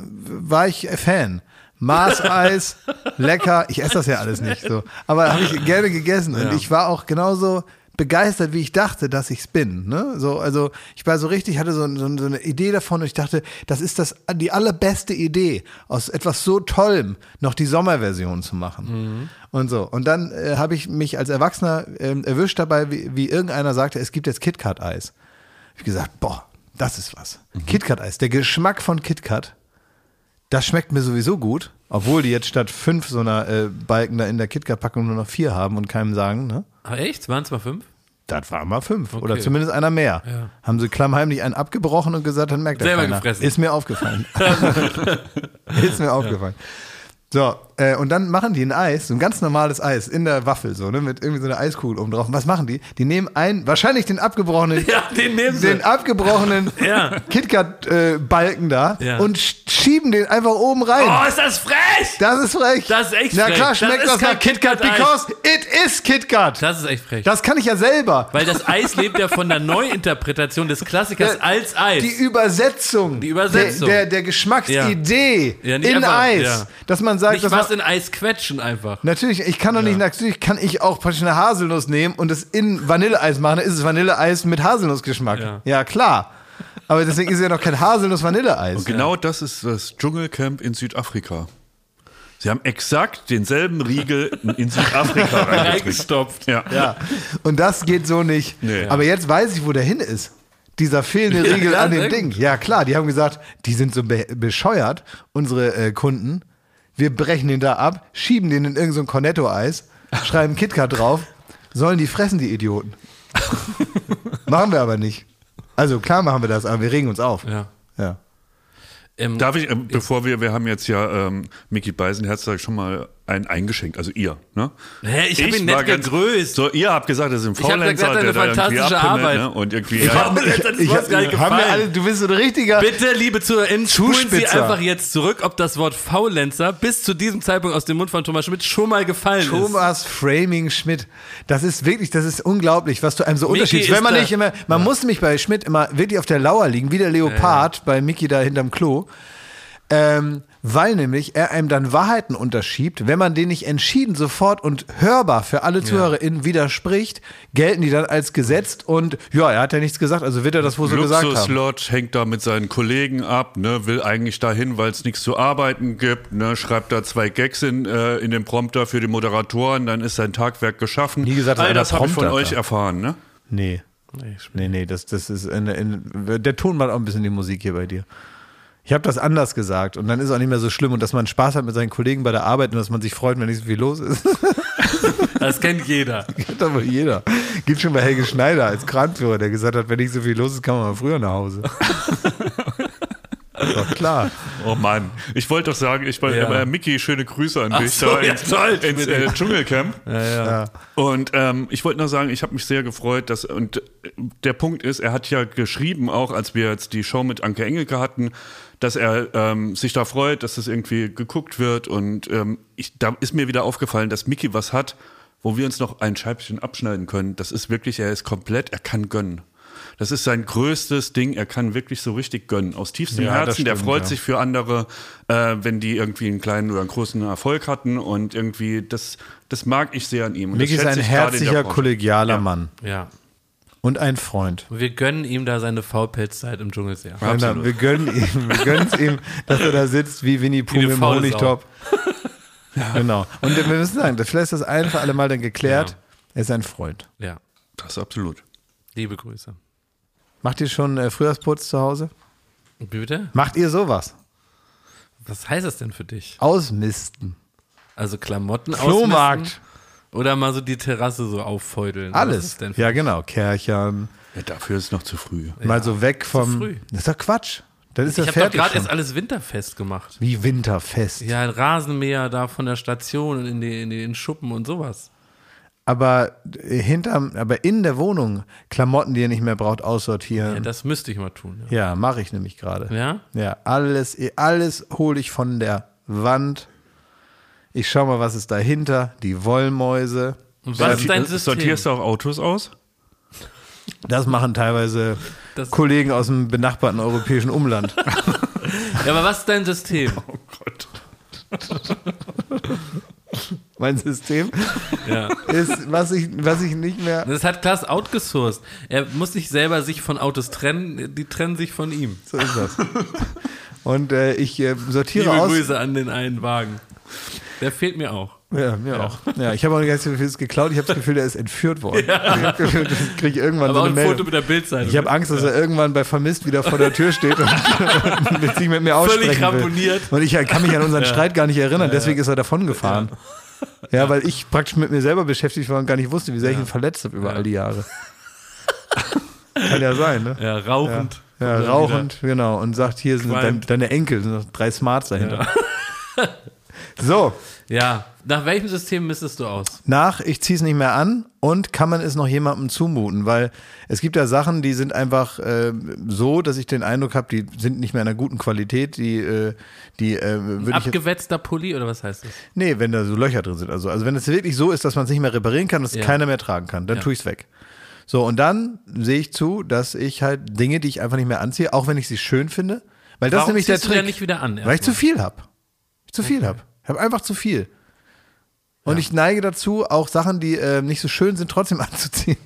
war ich Fan. Mars-Eis, lecker. Ich esse das ja alles nicht so. Aber habe ich gerne gegessen. Und Ja. ich war auch genauso begeistert, wie ich dachte, dass ich's bin. Ne? So, also ich war so richtig, hatte so, so, so eine Idee davon und ich dachte, das ist das die allerbeste Idee, aus etwas so Tollem noch die Sommerversion zu machen. Und so. Und dann äh, habe ich mich als Erwachsener ähm, erwischt dabei, wie, wie irgendeiner sagte, es gibt jetzt KitKat-Eis. Ich gesagt, boah, das ist was. KitKat-Eis, der Geschmack von KitKat, das schmeckt mir sowieso gut, obwohl die jetzt statt fünf so einer äh, Balken da in der KitKat-Packung nur noch vier haben und keinem sagen, ne? Ah, echt? Waren es mal fünf? Das waren mal fünf oder Okay. zumindest einer mehr. Ja. Haben sie klammheimlich einen abgebrochen und gesagt, dann merkt er Selber keiner. gefressen. Ist mir aufgefallen. ist mir aufgefallen. So, äh, und dann machen die ein Eis, so ein ganz normales Eis in der Waffel, so, ne, mit irgendwie so einer Eiskugel oben drauf. Und was machen die? Die nehmen ein, wahrscheinlich den abgebrochenen, Ja, den nehmen sie. den abgebrochenen Ja. KitKat-Balken da Ja. und sch- schieben den einfach oben rein. Oh, ist das frech! Das ist frech. Das ist echt Na frech. klar, Das schmeckt das, kein nach KitKat, KitKat-Eis. because it is KitKat. Das ist echt frech. Das kann ich ja selber. Weil das Eis lebt ja von der Neuinterpretation des Klassikers Der- als Eis. Die Übersetzung. Die Übersetzung. Der, der, der Geschmacksidee Ja, nicht in einfach- Eis. ja. Dass man sagt, Nicht das was war, in Eis quetschen einfach. natürlich, ich kann doch nicht, natürlich kann ich auch praktisch eine Haselnuss nehmen und es in Vanilleeis machen. Dann ist es Vanilleeis mit Haselnussgeschmack. Ja, Ja. klar. Aber deswegen ist es ja noch kein Haselnuss-Vanilleeis. Und genau das ist das Dschungelcamp in Südafrika. Sie haben exakt denselben Riegel in Südafrika. Reingestopft. Ja. Ja. Und das geht so nicht. Nee. Aber jetzt weiß ich, wo der hin ist. Dieser fehlende Riegel ja, an dem Ding. Ja, klar, die haben gesagt, die sind so be bescheuert, unsere äh, Kunden. Wir brechen den da ab, schieben den in irgendein so Cornetto-Eis, schreiben KitKat drauf, sollen die fressen, die Idioten. machen wir aber nicht. Also klar machen wir das, aber wir regen uns auf. Ja. Ja. Ähm, Darf ich, ähm, bevor wir, wir haben jetzt ja ähm, Mickey Beisenherz schon mal einen eingeschenkt, also ihr, ne? Hä, ich hab ihn ganz- gegrüßt. So, ihr habt gesagt, das ist ein hab Faulenzer, der da irgendwie fantastische abhimmelt, Arbeit. Ne? Und irgendwie, Ich ja, hab- das ist mir gar nicht gefallen. alle, du bist so ein richtiger. Bitte, liebe ZuhörerInnen, spulen Sie einfach jetzt zurück, ob das Wort Faulenzer bis zu diesem Zeitpunkt aus dem Mund von Thomas Schmidt schon mal gefallen ist. Thomas Framing Schmidt. Das ist wirklich, das ist unglaublich, was du einem so unterschiedst. Wenn man nicht immer, man muss nämlich bei Schmidt immer wirklich auf der Lauer liegen, wie der Leopard bei Mickey da hinterm Klo. Ähm, weil nämlich er einem dann Wahrheiten unterschiebt, wenn man den nicht entschieden sofort und hörbar für alle ZuhörerInnen widerspricht, gelten die dann als gesetzt und ja, er hat ja nichts gesagt, also wird er das wohl so gesagt haben. Luxus-Lodge hängt da mit seinen Kollegen ab, ne, will eigentlich dahin, weil es nichts zu arbeiten gibt, ne, schreibt da zwei Gags in, äh, in den Prompter für die Moderatoren, dann ist sein Tagwerk geschaffen. Nie gesagt, All das habe ich von euch erfahren, ne? Nee. Nee, nee, das, das ist in, in, der Ton macht auch ein bisschen die Musik hier bei dir. Ich habe das anders gesagt und dann ist es auch nicht mehr so schlimm und dass man Spaß hat mit seinen Kollegen bei der Arbeit und dass man sich freut, wenn nicht so viel los ist. Das kennt jeder. Kennt aber jeder. Gibt schon bei Helge Schneider als Kranführer, der gesagt hat, wenn nicht so viel los ist, kann man mal früher nach Hause. Doch klar. Oh Mann, ich wollte doch sagen, ich wollte, Ja. äh, Mickey, schöne Grüße an Ach dich so, da ja, ins, toll, ins äh, Dschungelcamp. Ja. Und ähm, ich wollte nur sagen, ich habe mich sehr gefreut, dass und äh, der Punkt ist, er hat ja geschrieben, auch als wir jetzt die Show mit Anke Engelke hatten, dass er ähm, sich da freut, dass das irgendwie geguckt wird. Und ähm, ich, da ist mir wieder aufgefallen, dass Mickey was hat, wo wir uns noch ein Scheibchen abschneiden können. Das ist wirklich, er ist komplett, er kann gönnen. Das ist sein größtes Ding. Er kann wirklich so richtig gönnen. Aus tiefstem Ja, Herzen. der stimmt, freut ja. sich für andere, äh, wenn die irgendwie einen kleinen oder einen großen Erfolg hatten. Und irgendwie, das, das mag ich sehr an ihm. Und Micky das ist ein der herzlicher, kollegialer Ja. Mann Ja. Und ein Freund. Und wir gönnen ihm da seine Faulpelzzeit im Dschungelsee. Absolut. Wir gönnen ihm, wir gönnen es ihm, dass er da sitzt wie Winnie Pooh im Honigtopf. Genau. Und wir müssen sagen, das- vielleicht ist das ein für alle Mal dann geklärt. Ja. Er ist ein Freund. Ja. Das absolut. Liebe Grüße. Macht ihr schon äh, Frühjahrsputz zu Hause? Wie bitte? Macht ihr sowas? Was heißt das denn für dich? Ausmisten. Also Klamotten Flohmarkt. ausmisten Oder mal so die Terrasse so auffeudeln? Was Alles. ist denn für Ja, genau. Kerchern. Ja, dafür ist es noch zu früh. Mal so weg vom. früh. Das ist doch Quatsch. Dann ist Ich das habe gerade erst alles winterfest gemacht. Wie Winterfest. Ja, ein Rasenmäher da von der Station in, die, in den Schuppen und sowas. aber hinterm, aber in der Wohnung Klamotten, die ihr nicht mehr braucht, aussortieren. Ja, das müsste ich mal tun. Ja, mache ich nämlich gerade. Ja? Ja, alles, alles hole ich von der Wand. Ich schau mal, was ist dahinter. Die Wollmäuse. Und was ist dein System? Sortierst du auch Autos aus? Das machen teilweise Das- Kollegen aus dem benachbarten europäischen Umland. Ja, aber was ist dein System? Oh Gott. mein System Ja. ist, was ich, was ich nicht mehr. Das hat Klaas outgesourced. Er muss nicht selber sich von Autos trennen, die trennen sich von ihm. So ist das. Und äh, ich äh, sortiere Liebe aus. Grüße an den einen Wagen. Der fehlt mir auch. Ja, mir auch. Ja, ich habe auch nicht es ist geklaut. Ich habe das Gefühl, der ist entführt worden. Ich Gefühl, das kriege ich irgendwann Aber so eine ein Meldung. Foto mit der Bildseite. Ich habe Angst, dass er irgendwann bei Vermisst wieder vor der Tür steht und, und sich mit mir aussprechen Völlig ramponiert. Und ich kann mich an unseren Streit gar nicht erinnern, deswegen ist er davon gefahren. Ja. weil ich praktisch mit mir selber beschäftigt war und gar nicht wusste, wie sehr ich ihn verletzt habe über all die Jahre. kann ja sein, ne? Ja, rauchend. Ja, rauchend, genau. Und sagt, hier sind dein, Qualmt. deine Enkel, sind noch drei Smarts dahinter. So. Ja. Nach welchem System misstest du aus? nach, ich ziehe es nicht mehr an und kann man es noch jemandem zumuten, weil es gibt ja Sachen, die sind einfach äh, so, dass ich den Eindruck habe, die sind nicht mehr in einer guten Qualität, die, äh, die äh, würde ich Abgewetzter Pulli oder was heißt das? nee, wenn da so Löcher drin sind, also, also wenn es wirklich so ist, dass man es nicht mehr reparieren kann, dass es Ja. keiner mehr tragen kann, dann Ja. tue ich es weg. So, und dann sehe ich zu, dass ich halt Dinge, die ich einfach nicht mehr anziehe, auch wenn ich sie schön finde, weil das ist Warum nämlich der ziehst du Trick. denn nicht wieder an? Weil ich zu viel habe. Ich zu viel habe. Ich habe einfach zu viel. Und ich neige dazu, auch Sachen, die äh, nicht so schön sind, trotzdem anzuziehen.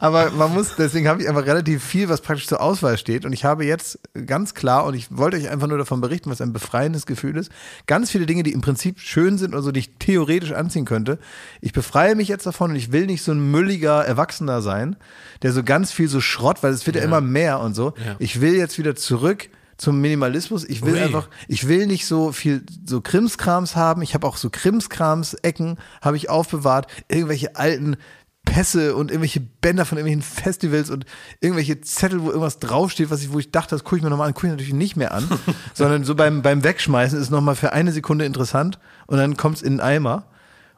Aber man muss, deswegen habe ich einfach relativ viel, was praktisch zur Auswahl steht. Und ich habe jetzt ganz klar, und ich wollte euch einfach nur davon berichten, was ein befreiendes Gefühl ist, ganz viele Dinge, die im Prinzip schön sind oder so, die ich theoretisch anziehen könnte. Ich befreie mich jetzt davon und ich will nicht so ein mülliger Erwachsener sein, der so ganz viel so Schrott, weil es wird ja, immer mehr und so. Ja. Ich will jetzt wieder zurück zum Minimalismus. Ich will Ui. einfach, ich will nicht so viel so Krimskrams haben. Ich habe auch so Krimskrams-Ecken, habe ich aufbewahrt. Irgendwelche alten Pässe und irgendwelche Bänder von irgendwelchen Festivals und irgendwelche Zettel, wo irgendwas draufsteht, was ich, wo ich dachte, das gucke ich mir nochmal an, gucke ich natürlich nicht mehr an, sondern so beim, beim Wegschmeißen ist es nochmal für eine Sekunde interessant und dann kommt es in den Eimer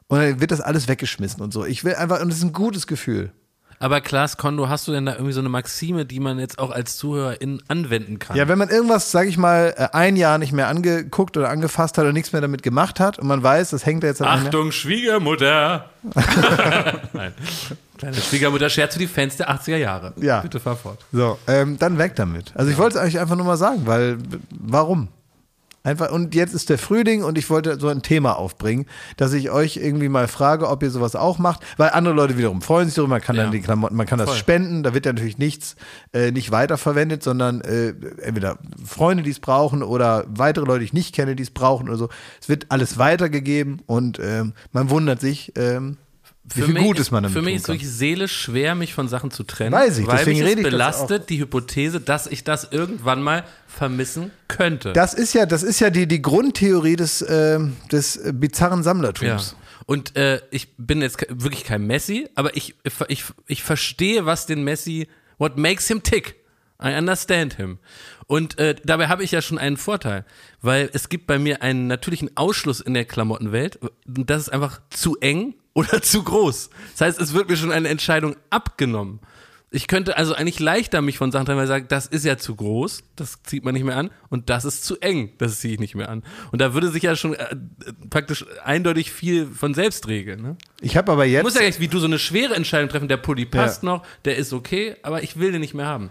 und dann wird das alles weggeschmissen und so. Ich will einfach, und das ist ein gutes Gefühl. Aber Klaas Kondo, hast du denn da irgendwie so eine Maxime, die man jetzt auch als Zuhörerin anwenden kann? Ja, wenn man irgendwas, sage ich mal, äh, ein Jahr nicht mehr angeguckt oder angefasst hat oder nichts mehr damit gemacht hat und man weiß, das hängt da jetzt an Achtung, Schwiegermutter! Nein. Kleine Schwiegermutter schert für die Fans der 80er Jahre. Ja. Bitte fahr fort. So, ähm, dann weg damit. Also ich wollte es euch einfach nur mal sagen, weil warum? Einfach, und jetzt ist der Frühling und ich wollte so ein Thema aufbringen, dass ich euch irgendwie mal frage, ob ihr sowas auch macht, weil andere Leute wiederum freuen sich darüber, man kann Ja. dann die Klamotten, man kann das Voll. spenden, da wird ja natürlich nichts äh, nicht weiterverwendet, sondern äh, entweder Freunde, die es brauchen oder weitere Leute, die ich nicht kenne, die es brauchen oder so. Es wird alles weitergegeben und ähm, man wundert sich, ähm, wie viel mich Gutes ist, man damit Für mich ist kann. wirklich seelisch schwer, mich von Sachen zu trennen. Weiß ich, weil deswegen mich rede es ich das belastet die Hypothese, dass ich das irgendwann mal vermissen könnte. Das ist ja, das ist ja die, die Grundtheorie des, äh, des bizarren ja. Sammlertums. Und äh, ich bin jetzt wirklich kein Messi, aber ich, ich, ich verstehe, was den Messi, what makes him tick. I understand him. Und äh, dabei habe ich ja schon einen Vorteil, weil es gibt bei mir einen natürlichen Ausschluss in der Klamottenwelt. Das ist einfach zu eng oder zu groß. Das heißt, es wird mir schon eine Entscheidung abgenommen. Ich könnte also eigentlich leichter mich von Sachen trennen, weil ich sage, das ist ja zu groß, das zieht man nicht mehr an und das ist zu eng, das ziehe ich nicht mehr an. Und da würde sich ja schon äh, praktisch eindeutig viel von selbst regeln. Ne? Ich habe aber Du jetzt. musst ja gleich wie du so eine schwere Entscheidung treffen, der Pulli passt noch, der ist okay, aber ich will den nicht mehr haben.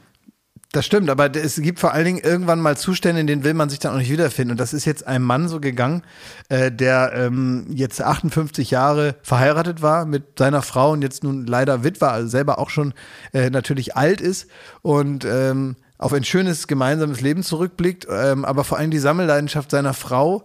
Das stimmt, aber es gibt vor allen Dingen irgendwann mal Zustände, in denen will man sich dann auch nicht wiederfinden. Und das ist jetzt einem Mann so gegangen, äh, der ähm, jetzt 58 Jahre verheiratet war mit seiner Frau und jetzt nun leider Witwer, also selber auch schon äh, natürlich alt ist und ähm, auf ein schönes gemeinsames Leben zurückblickt, ähm, aber vor allem die Sammelleidenschaft seiner Frau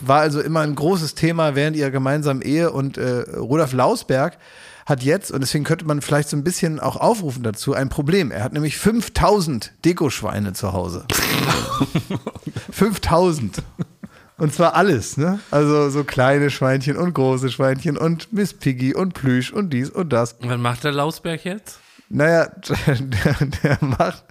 war also immer ein großes Thema während ihrer gemeinsamen Ehe und äh, Rudolf Lausberg hat jetzt, und deswegen könnte man vielleicht so ein bisschen auch aufrufen dazu, ein Problem. Er hat nämlich 5000 Dekoschweine zu Hause. 5000. Und zwar alles, ne? Also so kleine Schweinchen und große Schweinchen und Miss Piggy und Plüsch und dies und das. Und was macht der Lausberg jetzt? Naja, der, der macht,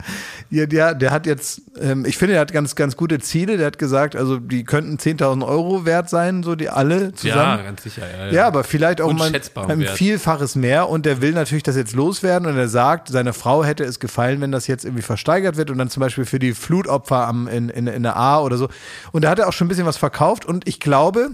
ja, der, der hat jetzt, ähm, ich finde, er hat ganz, ganz gute Ziele. Der hat gesagt, also die könnten 10.000 Euro wert sein, so die alle zusammen. Ja, ganz sicher. Ja, Ja, aber vielleicht auch mal ein Wert. Vielfaches mehr und der will natürlich das jetzt loswerden und er sagt, seiner Frau hätte es gefallen, wenn das jetzt irgendwie versteigert wird und dann zum Beispiel für die Flutopfer am, in, in, in der A oder so. Und da hat er auch schon ein bisschen was verkauft und ich glaube,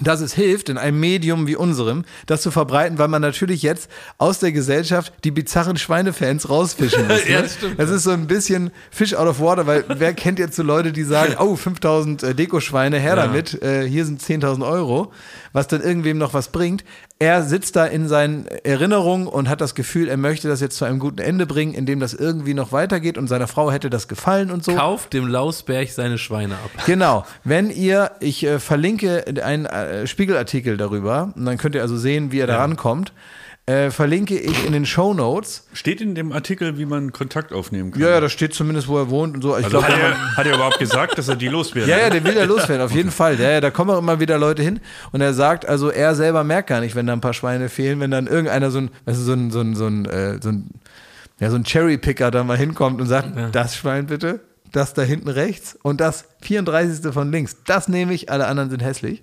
dass es hilft, in einem Medium wie unserem, das zu verbreiten, weil man natürlich jetzt aus der Gesellschaft die bizarren Schweinefans rausfischen muss. Ja, ne? das stimmt. Das ist so ein bisschen Fish out of water, weil wer kennt jetzt so Leute, die sagen, oh, 5000 äh, Dekoschweine, her Ja. damit, äh, hier sind 10.000 Euro, was dann irgendwem noch was bringt. Er sitzt da in seinen Erinnerungen und hat das Gefühl, er möchte das jetzt zu einem guten Ende bringen, indem das irgendwie noch weitergeht und seiner Frau hätte das gefallen und so. Kauft dem Lausberg seine Schweine ab. Genau. Wenn ihr, ich äh, verlinke einen äh, Spiegelartikel darüber, und dann könnt ihr also sehen, wie er da rankommt, äh, verlinke ich in den Show Notes. Steht in dem Artikel, wie man Kontakt aufnehmen kann? Ja, ja, da steht zumindest, wo er wohnt und so. Ich also glaub, hat, er, hat er überhaupt gesagt, dass er die loswerden Ja, ja, der will ja loswerden, auf jeden Fall. Ja, ja, da kommen auch immer wieder Leute hin und er sagt, also er selber merkt gar nicht, wenn da ein paar Schweine fehlen, wenn dann irgendeiner so ein, weißt du, so ein, so ein, so ein, äh, so ein, ja, so ein Cherry-Picker da mal hinkommt und sagt, das Schwein bitte, das da hinten rechts und das 34. von links, das nehme ich, alle anderen sind hässlich.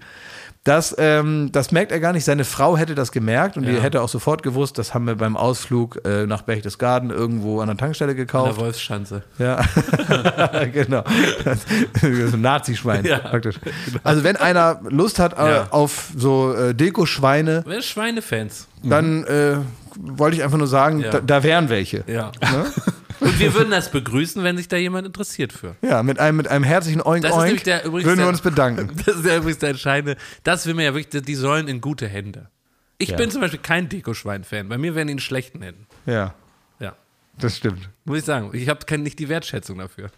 Das, ähm, das merkt er gar nicht. Seine Frau hätte das gemerkt und die Ja. hätte auch sofort gewusst, das haben wir beim Ausflug äh, nach Berchtesgaden irgendwo an der Tankstelle In der gekauft. Wolfsschanze. Ja, genau. Ist ein Nazi-Schwein Ja. praktisch. Also wenn einer Lust hat äh, Ja. auf so äh, Deko-Schweine, Schweinefans? dann äh, wollte ich einfach nur sagen, Ja. da, da wären welche. Ja. Ne? Und wir würden das begrüßen, wenn sich da jemand interessiert für. Ja, mit einem, mit einem herzlichen Oink Das ist Oink nämlich der, übrigens würden wir der, uns bedanken. Das ist ja übrigens der entscheidende. Das will mir ja wirklich, die sollen in gute Hände. Ich Ja. bin zum Beispiel kein Dekoschwein-Fan. Bei mir wären die in schlechten Händen. Ja, Ja. das stimmt. Muss ich sagen. Ich habe nicht die Wertschätzung dafür.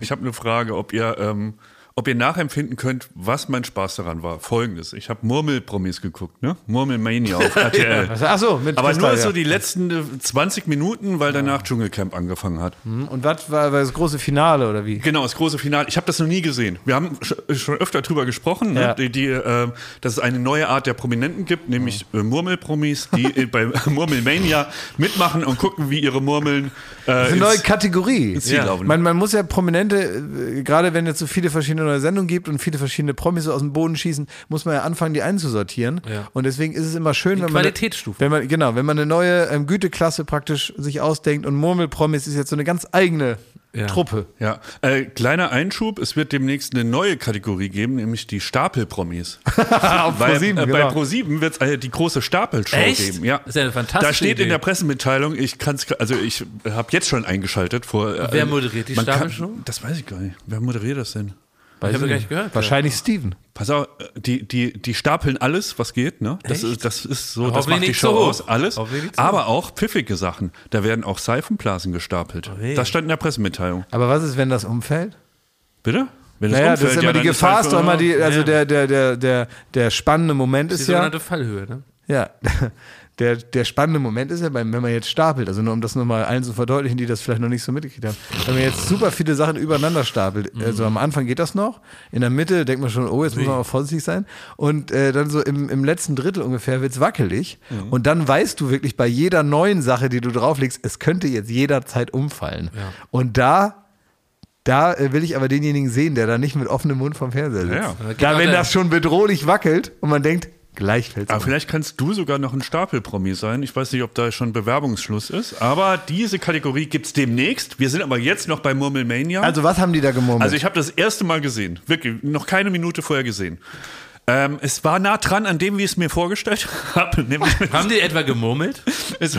Ich habe eine Frage, ob ihr, ähm, ob ihr nachempfinden könnt, was mein Spaß daran war. Folgendes: Ich habe Murmelpromis geguckt, ne? Murmelmania auf RTL. Ach so, mit Aber Kristall, nur so ja. die letzten äh, 20 Minuten, weil danach Dschungelcamp angefangen hat. Und was war, das große Finale oder wie? Genau, das große Finale. Ich habe das noch nie gesehen. Wir haben sch- schon öfter drüber gesprochen, ne? Ja. die, die, äh, dass es eine neue Art der Prominenten gibt, nämlich äh, Murmelpromis, die äh, bei Murmelmania mitmachen und gucken, wie ihre Murmeln äh, Das ist eine neue Kategorie. Ja. Man, man muss ja Prominente, äh, gerade wenn es so viele verschiedene neue Sendungen gibt und viele verschiedene Promis so aus dem Boden schießen, muss man ja anfangen, die einzusortieren. Ja. Und deswegen ist es immer schön, wenn man. Qualitätsstufe. Wenn man, genau, wenn man eine neue ähm, Güteklasse praktisch sich ausdenkt und Murmelpromis ist jetzt so eine ganz eigene Ja. Truppe. Ja, äh, kleiner Einschub, es wird demnächst eine neue Kategorie geben, nämlich die Stapelpromis. Auf Weil ProSieben, äh, genau. bei Pro7 wird es äh, die große Stapelshow Echt? geben. Ja. Das ist ja eine fantastische Da steht Idee. in der Pressemitteilung, ich kann's, also ich habe jetzt schon eingeschaltet vor. äh, Wer moderiert die man kann- Stapelshow? Das weiß ich gar nicht. Wer moderiert das denn? Ich habe gar nicht gehört. Wahrscheinlich Steven. Pass auf, äh, die, die, die stapeln alles, was geht, ne? Das Echt? ist, das ist so, Aber das macht die nicht Show hoch. aus, alles. Aber auch pfiffige Sachen. Da werden auch Seifenblasen gestapelt. weh. Das stand in der Pressemitteilung. Aber was ist, wenn das umfällt? Bitte? Wenn Naja, das ist immer ja, die Gefahr, halt ist doch immer die, also Ja. der, der, der, der, der spannende Moment Die ist ja. sogenannte Fallhöhe, ne? Ja, der, der spannende Moment ist ja, wenn man jetzt stapelt, also nur um das nochmal allen zu verdeutlichen, die das vielleicht noch nicht so mitgekriegt haben, wenn man jetzt super viele Sachen übereinander stapelt, also am Anfang geht das noch, in der Mitte denkt man schon, oh, jetzt muss man auch vorsichtig sein und äh, dann so im, im letzten Drittel ungefähr wird's wackelig und dann weißt du wirklich bei jeder neuen Sache, die du drauflegst, es könnte jetzt jederzeit umfallen. Und da da äh, will ich aber denjenigen sehen, der da nicht mit offenem Mund vom Fernseher sitzt. Ja, ja. Da wenn der- das schon bedrohlich wackelt und man denkt, gleich fällt's Aber vielleicht kannst du sogar noch ein Stapelpromi sein. Ich weiß nicht, ob da schon Bewerbungsschluss ist. Aber diese Kategorie gibt's demnächst. Wir sind aber jetzt noch bei Murmelmania. Also was haben die da gemurmelt? Also ich habe das erste Mal gesehen. Wirklich, noch keine Minute vorher gesehen. Ähm, es war nah dran an dem, wie ich es mir vorgestellt habe. Haben die etwa gemurmelt? es,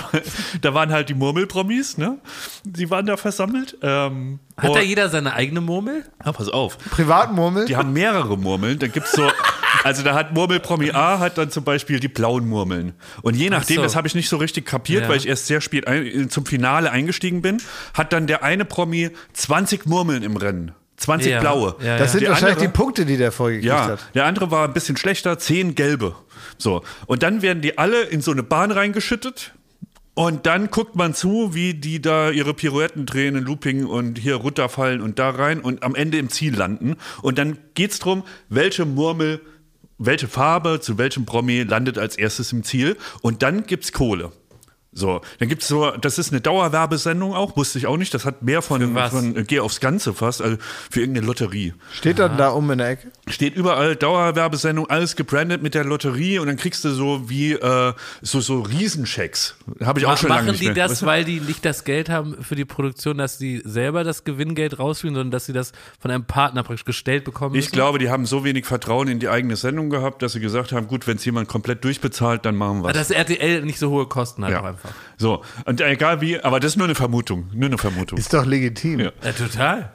da waren halt die Murmelpromis, ne? Die waren da versammelt. Ähm, Hat oh, da jeder seine eigene Murmel? ah, pass auf. Privatmurmel? Die haben mehrere Murmeln. Da gibt's so, also da hat Murmelpromi A hat dann zum Beispiel die blauen Murmeln. Und je nachdem, so. das habe ich nicht so richtig kapiert, Ja. weil ich erst sehr spät ein, zum Finale eingestiegen bin, hat dann der eine Promi 20 Murmeln im Rennen. 20 Ja. blaue. Ja, Das sind Der wahrscheinlich andere- die Punkte, die der vorgekriegt ja, hat. der andere war ein bisschen schlechter, 10 gelbe. So. Und dann werden die alle in so eine Bahn reingeschüttet. Und dann guckt man zu, wie die da ihre Pirouetten drehen, in Looping und hier runterfallen und da rein und am Ende im Ziel landen. Und dann geht's drum, welche Murmel, welche Farbe zu welchem Promi landet als erstes im Ziel. Und dann gibt's Kohle. So, dann gibt's so, das ist eine Dauerwerbesendung auch, wusste ich auch nicht. Das hat mehr von, von äh, Geh aufs Ganze fast, also für irgendeine Lotterie. Steht dann da oben in der Ecke? Steht überall Dauerwerbesendung, alles gebrandet mit der Lotterie und dann kriegst du so wie äh, so, so Riesenchecks. Habe ich auch schon lange Machen nicht die mehr. das, Weißt du? weil die nicht das Geld haben für die Produktion, dass sie selber das Gewinngeld rausführen, sondern dass sie das von einem Partner praktisch gestellt bekommen Ich müssen? glaube, die haben so wenig Vertrauen in die eigene Sendung gehabt, dass sie gesagt haben, gut, wenn es jemand komplett durchbezahlt, dann machen wir Ah, Dass RTL nicht so hohe Kosten hat Ja. auch einfach. So, und egal wie, aber das ist nur eine Vermutung, nur eine Vermutung. Ist doch legitim. Ja. Ja, total.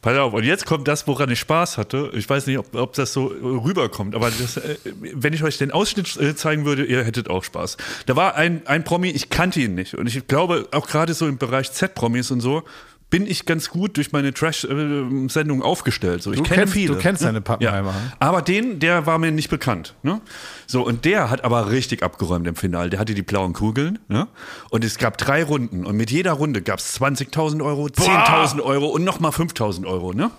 Pass auf, und jetzt kommt das, woran ich Spaß hatte. Ich weiß nicht, ob, ob das so rüberkommt, aber das, äh, wenn ich euch den Ausschnitt äh, zeigen würde, ihr hättet auch Spaß. Da war ein, ein Promi, ich kannte ihn nicht. Und ich glaube, auch gerade so im Bereich Z-Promis und so, bin ich ganz gut durch meine Trash-Sendung aufgestellt. So, ich Du kenne kennst- viele. du kennst deine Ja. Pappenheimer, hm? Aber den, der war mir nicht bekannt. Ne? So, und der hat aber richtig abgeräumt im Finale. Der hatte die blauen Kugeln. Ne? Und es gab drei Runden. Und mit jeder Runde gab es 20.000 Euro, 10.000 Euro und nochmal 5.000 Euro. Ne?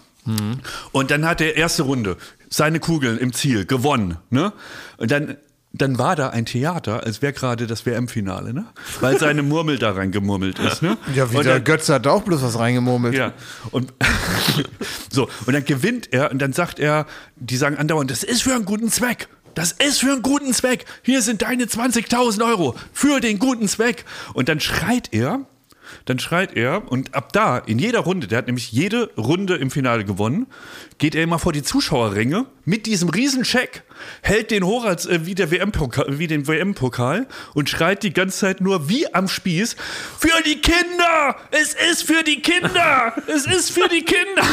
Und dann hat der erste Runde seine Kugeln im Ziel gewonnen. Ne? Und dann, dann war da ein Theater, als wäre gerade das WM-Finale, ne? Weil seine Murmel da reingemurmelt ist. Ne? Ja, wie Und der dann- Götze hat auch bloß was reingemurmelt. ja, und so, und dann gewinnt er und dann sagt er, die sagen andauernd, das ist für einen guten Zweck. Das ist für einen guten Zweck. Hier sind deine 20.000 Euro für den guten Zweck. Und dann schreit er, dann schreit er und ab da, in jeder Runde, der hat nämlich jede Runde im Finale gewonnen, geht er immer vor die Zuschauerränge mit diesem Riesencheck, hält den als äh, wie, der WM-Pokal, wie den WM-Pokal und schreit die ganze Zeit nur wie am Spieß, für die Kinder! Es ist für die Kinder! Es ist für die Kinder!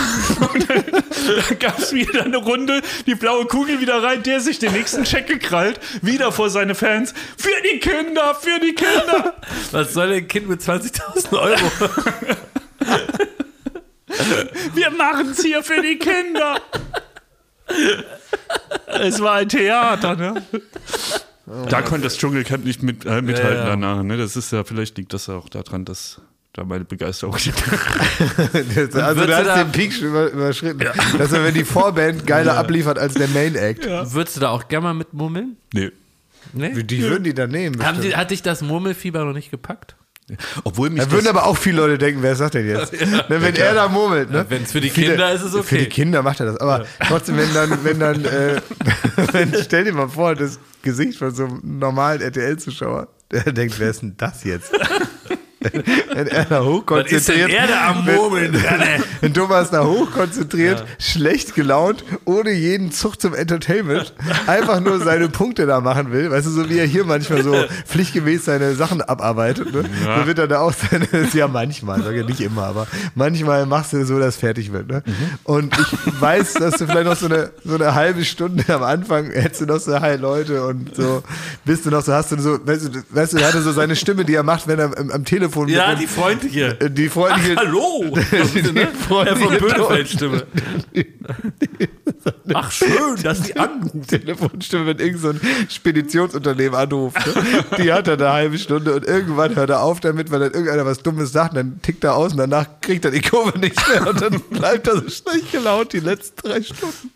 Und dann, dann gab es wieder eine Runde, die blaue Kugel wieder rein, der sich den nächsten Check gekrallt, wieder vor seine Fans, für die Kinder, für die Kinder! Was soll ein Kind mit 20.000 Euro? Wir machen's hier für die Kinder. Es war ein Theater, ne? Da konnte das Dschungelcamp nicht mit, äh, mithalten Ja, ja. danach. Ne? Das ist ja, vielleicht liegt das auch daran, dass da meine Begeisterung also Würdest du hast da- den Peak schon über, überschritten. Dass er, wenn die Vorband geiler abliefert als der Main Act. Würdest du da auch gerne mal mitmummeln? Nee. Nee? Die würden die dann nehmen. Haben die, hat dich das Murmelfieber noch nicht gepackt? Obwohl mich Da würden aber auch viele Leute denken, wer sagt denn jetzt? Ne, wenn er da murmelt, ne? Ja, wenn's für die Viele- Kinder ist, ist es Für die okay. Kinder macht er das. Aber trotzdem, wenn dann, wenn dann, äh, wenn, stell dir mal vor, das Gesicht von so einem normalen RTL-Zuschauer, der denkt, wer ist denn das jetzt? Wenn er da hochkonzentriert. Ist er da am Murmeln? Wenn Thomas da hochkonzentriert, schlecht gelaunt, ohne jeden Zug zum Entertainment, einfach nur seine Punkte da machen will. Weißt du, so wie er hier manchmal so pflichtgemäß seine Sachen abarbeitet, ne? So wird er da auch seine, ja manchmal, sag ja nicht immer, aber manchmal machst du so, dass fertig wird, ne? Und ich weiß, dass du vielleicht noch so eine, so eine halbe Stunde am Anfang hättest du noch so, hi Leute, und so, bist du noch so, hast du so, weißt du, weißt du, er hatte so seine Stimme, die er macht, wenn er am, am Telefon Ja, mit die freundliche. einem- die freundliche, Hallo! die, von freundliche Böhnefeld-Stimme. Ach, schön, dass die anrufen. Telefonstimme, wenn irgend so ein Speditionsunternehmen anruft. Ne? Die hat er eine halbe Stunde und irgendwann hört er auf damit, weil dann irgendeiner was Dummes sagt, und dann tickt er aus und danach kriegt er die Kurve nicht mehr und dann bleibt er so schlecht gelaunt die letzten drei Stunden.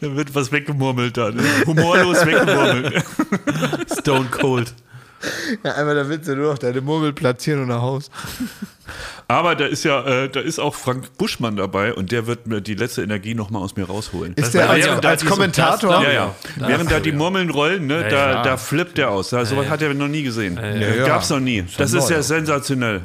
Da wird was weggemurmelt da. Ne? Humorlos weggemurmelt. Stone Cold. Ja, einmal da willst du nur noch deine Murmel platzieren und nach Haus. Aber da ist ja, äh, da ist auch Frank Buschmann dabei und der wird mir die letzte Energie nochmal aus mir rausholen. Ist der war als, ja- als da so- Kommentator? das- Ja, ja. Das- Während da die Murmeln rollen, ne, da, ja. da flippt der aus. Da, sowas hat er noch nie gesehen. ja. Gab's noch nie. Das ist ja sensationell.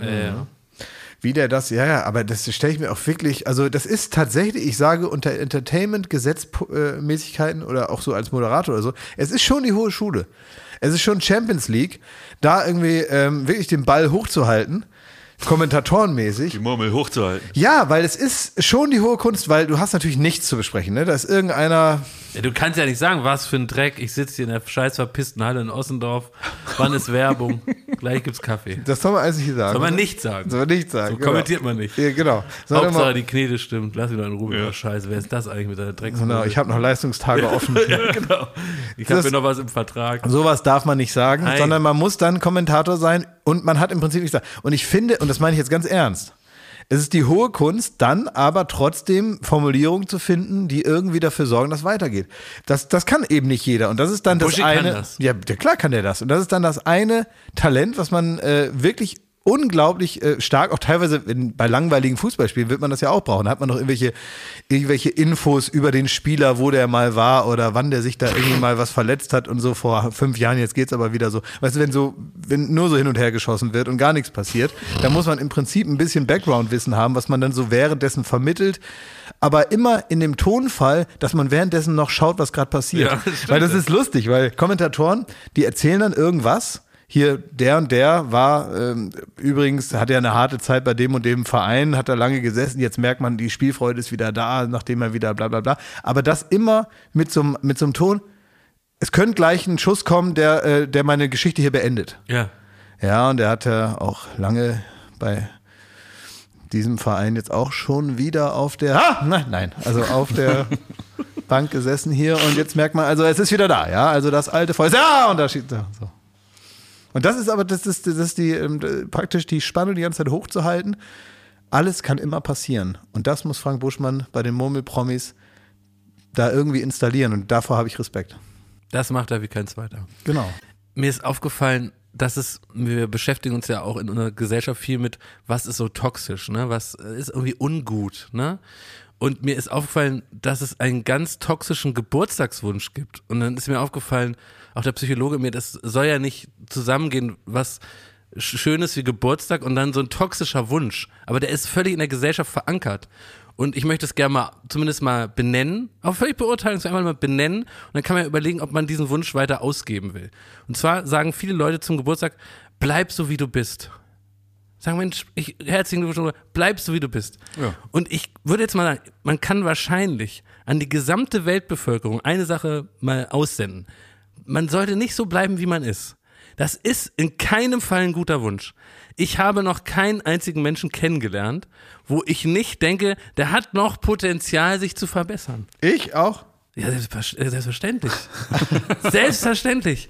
Wie der das, ja, ja, aber das stelle ich mir auch wirklich, also das ist tatsächlich, ich sage unter Entertainment-Gesetzmäßigkeiten oder auch so als Moderator oder so, es ist schon die hohe Schule. Es ist schon Champions League, da irgendwie ähm, wirklich den Ball hochzuhalten, kommentatorenmäßig. Die Murmel hochzuhalten. Ja, weil es ist schon die hohe Kunst, weil du hast natürlich nichts zu besprechen, ne? Da ist irgendeiner, Ja, du kannst ja nicht sagen, was für ein Dreck. Ich sitze hier in der scheiß verpissten Halle in Ossendorf. Wann ist Werbung? Gleich gibt's Kaffee. das soll man alles nicht sagen. Soll man nicht sagen. Soll man nicht sagen. So kommentiert man nicht. Ja, genau. Sondern Hauptsache mal, die Knete stimmt. Lass mich doch in Ruhe. Ja. Scheiße, wer ist das eigentlich mit deiner Drecks? genau, ich habe noch Leistungstage offen. ja, genau. Ich habe hier noch was im Vertrag. Sowas darf man nicht sagen, Nein. sondern man muss dann Kommentator sein und man hat im Prinzip nicht sagen. Und ich finde, und das meine ich jetzt ganz ernst, Es ist die hohe Kunst, dann aber trotzdem Formulierungen zu finden, die irgendwie dafür sorgen, dass weitergeht. Das, das kann eben nicht jeder. Und das ist dann das Buschi kann eine. das. Ja, klar kann der das. Und das ist dann das eine Talent, was man äh, wirklich unglaublich äh, stark, auch teilweise in, bei langweiligen Fußballspielen wird man das ja auch brauchen. Da hat man noch irgendwelche, irgendwelche Infos über den Spieler, wo der mal war oder wann der sich da irgendwie mal was verletzt hat und so vor fünf Jahren, jetzt geht's aber wieder so. Weißt du, wenn so, wenn nur so hin und her geschossen wird und gar nichts passiert, dann muss man im Prinzip ein bisschen Background-Wissen haben, was man dann so währenddessen vermittelt. Aber immer in dem Tonfall, dass man währenddessen noch schaut, was gerade passiert. Ja, das weil das ist lustig, weil Kommentatoren, die erzählen dann irgendwas. Hier, der und der war ähm, übrigens, hat ja eine harte Zeit bei dem und dem Verein, hat da lange gesessen. Jetzt merkt man, die Spielfreude ist wieder da, nachdem er wieder bla bla bla. Aber das immer mit so einem mit so einem Ton. Es könnte gleich ein Schuss kommen, der, äh, der meine Geschichte hier beendet. Ja. Ja, und er hat ja auch lange bei diesem Verein jetzt auch schon wieder auf der, ah, nein, nein, also auf der Bank gesessen hier und jetzt merkt man, also es ist wieder da, ja, also das alte Feuer, ja, und da steht, so. Und das ist aber, das ist, das ist die, ähm, praktisch die Spannung die ganze Zeit hochzuhalten. Alles kann immer passieren. Und das muss Frank Buschmann bei den Murmelpromis da irgendwie installieren und davor habe ich Respekt. Das macht er wie kein zweiter. Genau. Mir ist aufgefallen, dass es, wir beschäftigen uns ja auch in unserer Gesellschaft viel mit, was ist so toxisch, ne? Was ist irgendwie ungut, ne? Und mir ist aufgefallen, dass es einen ganz toxischen Geburtstagswunsch gibt. Und dann ist mir aufgefallen, auch der Psychologe mir, das soll ja nicht zusammengehen, was Sch- Schönes wie Geburtstag und dann so ein toxischer Wunsch. Aber der ist völlig in der Gesellschaft verankert. Und ich möchte es gerne mal, zumindest mal benennen, auch völlig beurteilen, so einmal mal benennen. Und dann kann man ja überlegen, ob man diesen Wunsch weiter ausgeben will. Und zwar sagen viele Leute zum Geburtstag, bleib so wie du bist. Sagen, Mensch, ich, herzlichen Glückwunsch, bleib so wie du bist. Ja. Und ich würde jetzt mal sagen, man kann wahrscheinlich an die gesamte Weltbevölkerung eine Sache mal aussenden. Man sollte nicht so bleiben, wie man ist. Das ist in keinem Fall ein guter Wunsch. Ich habe noch keinen einzigen Menschen kennengelernt, wo ich nicht denke, der hat noch Potenzial, sich zu verbessern. Ich auch. Ja, äh, selbstverständlich. selbstverständlich.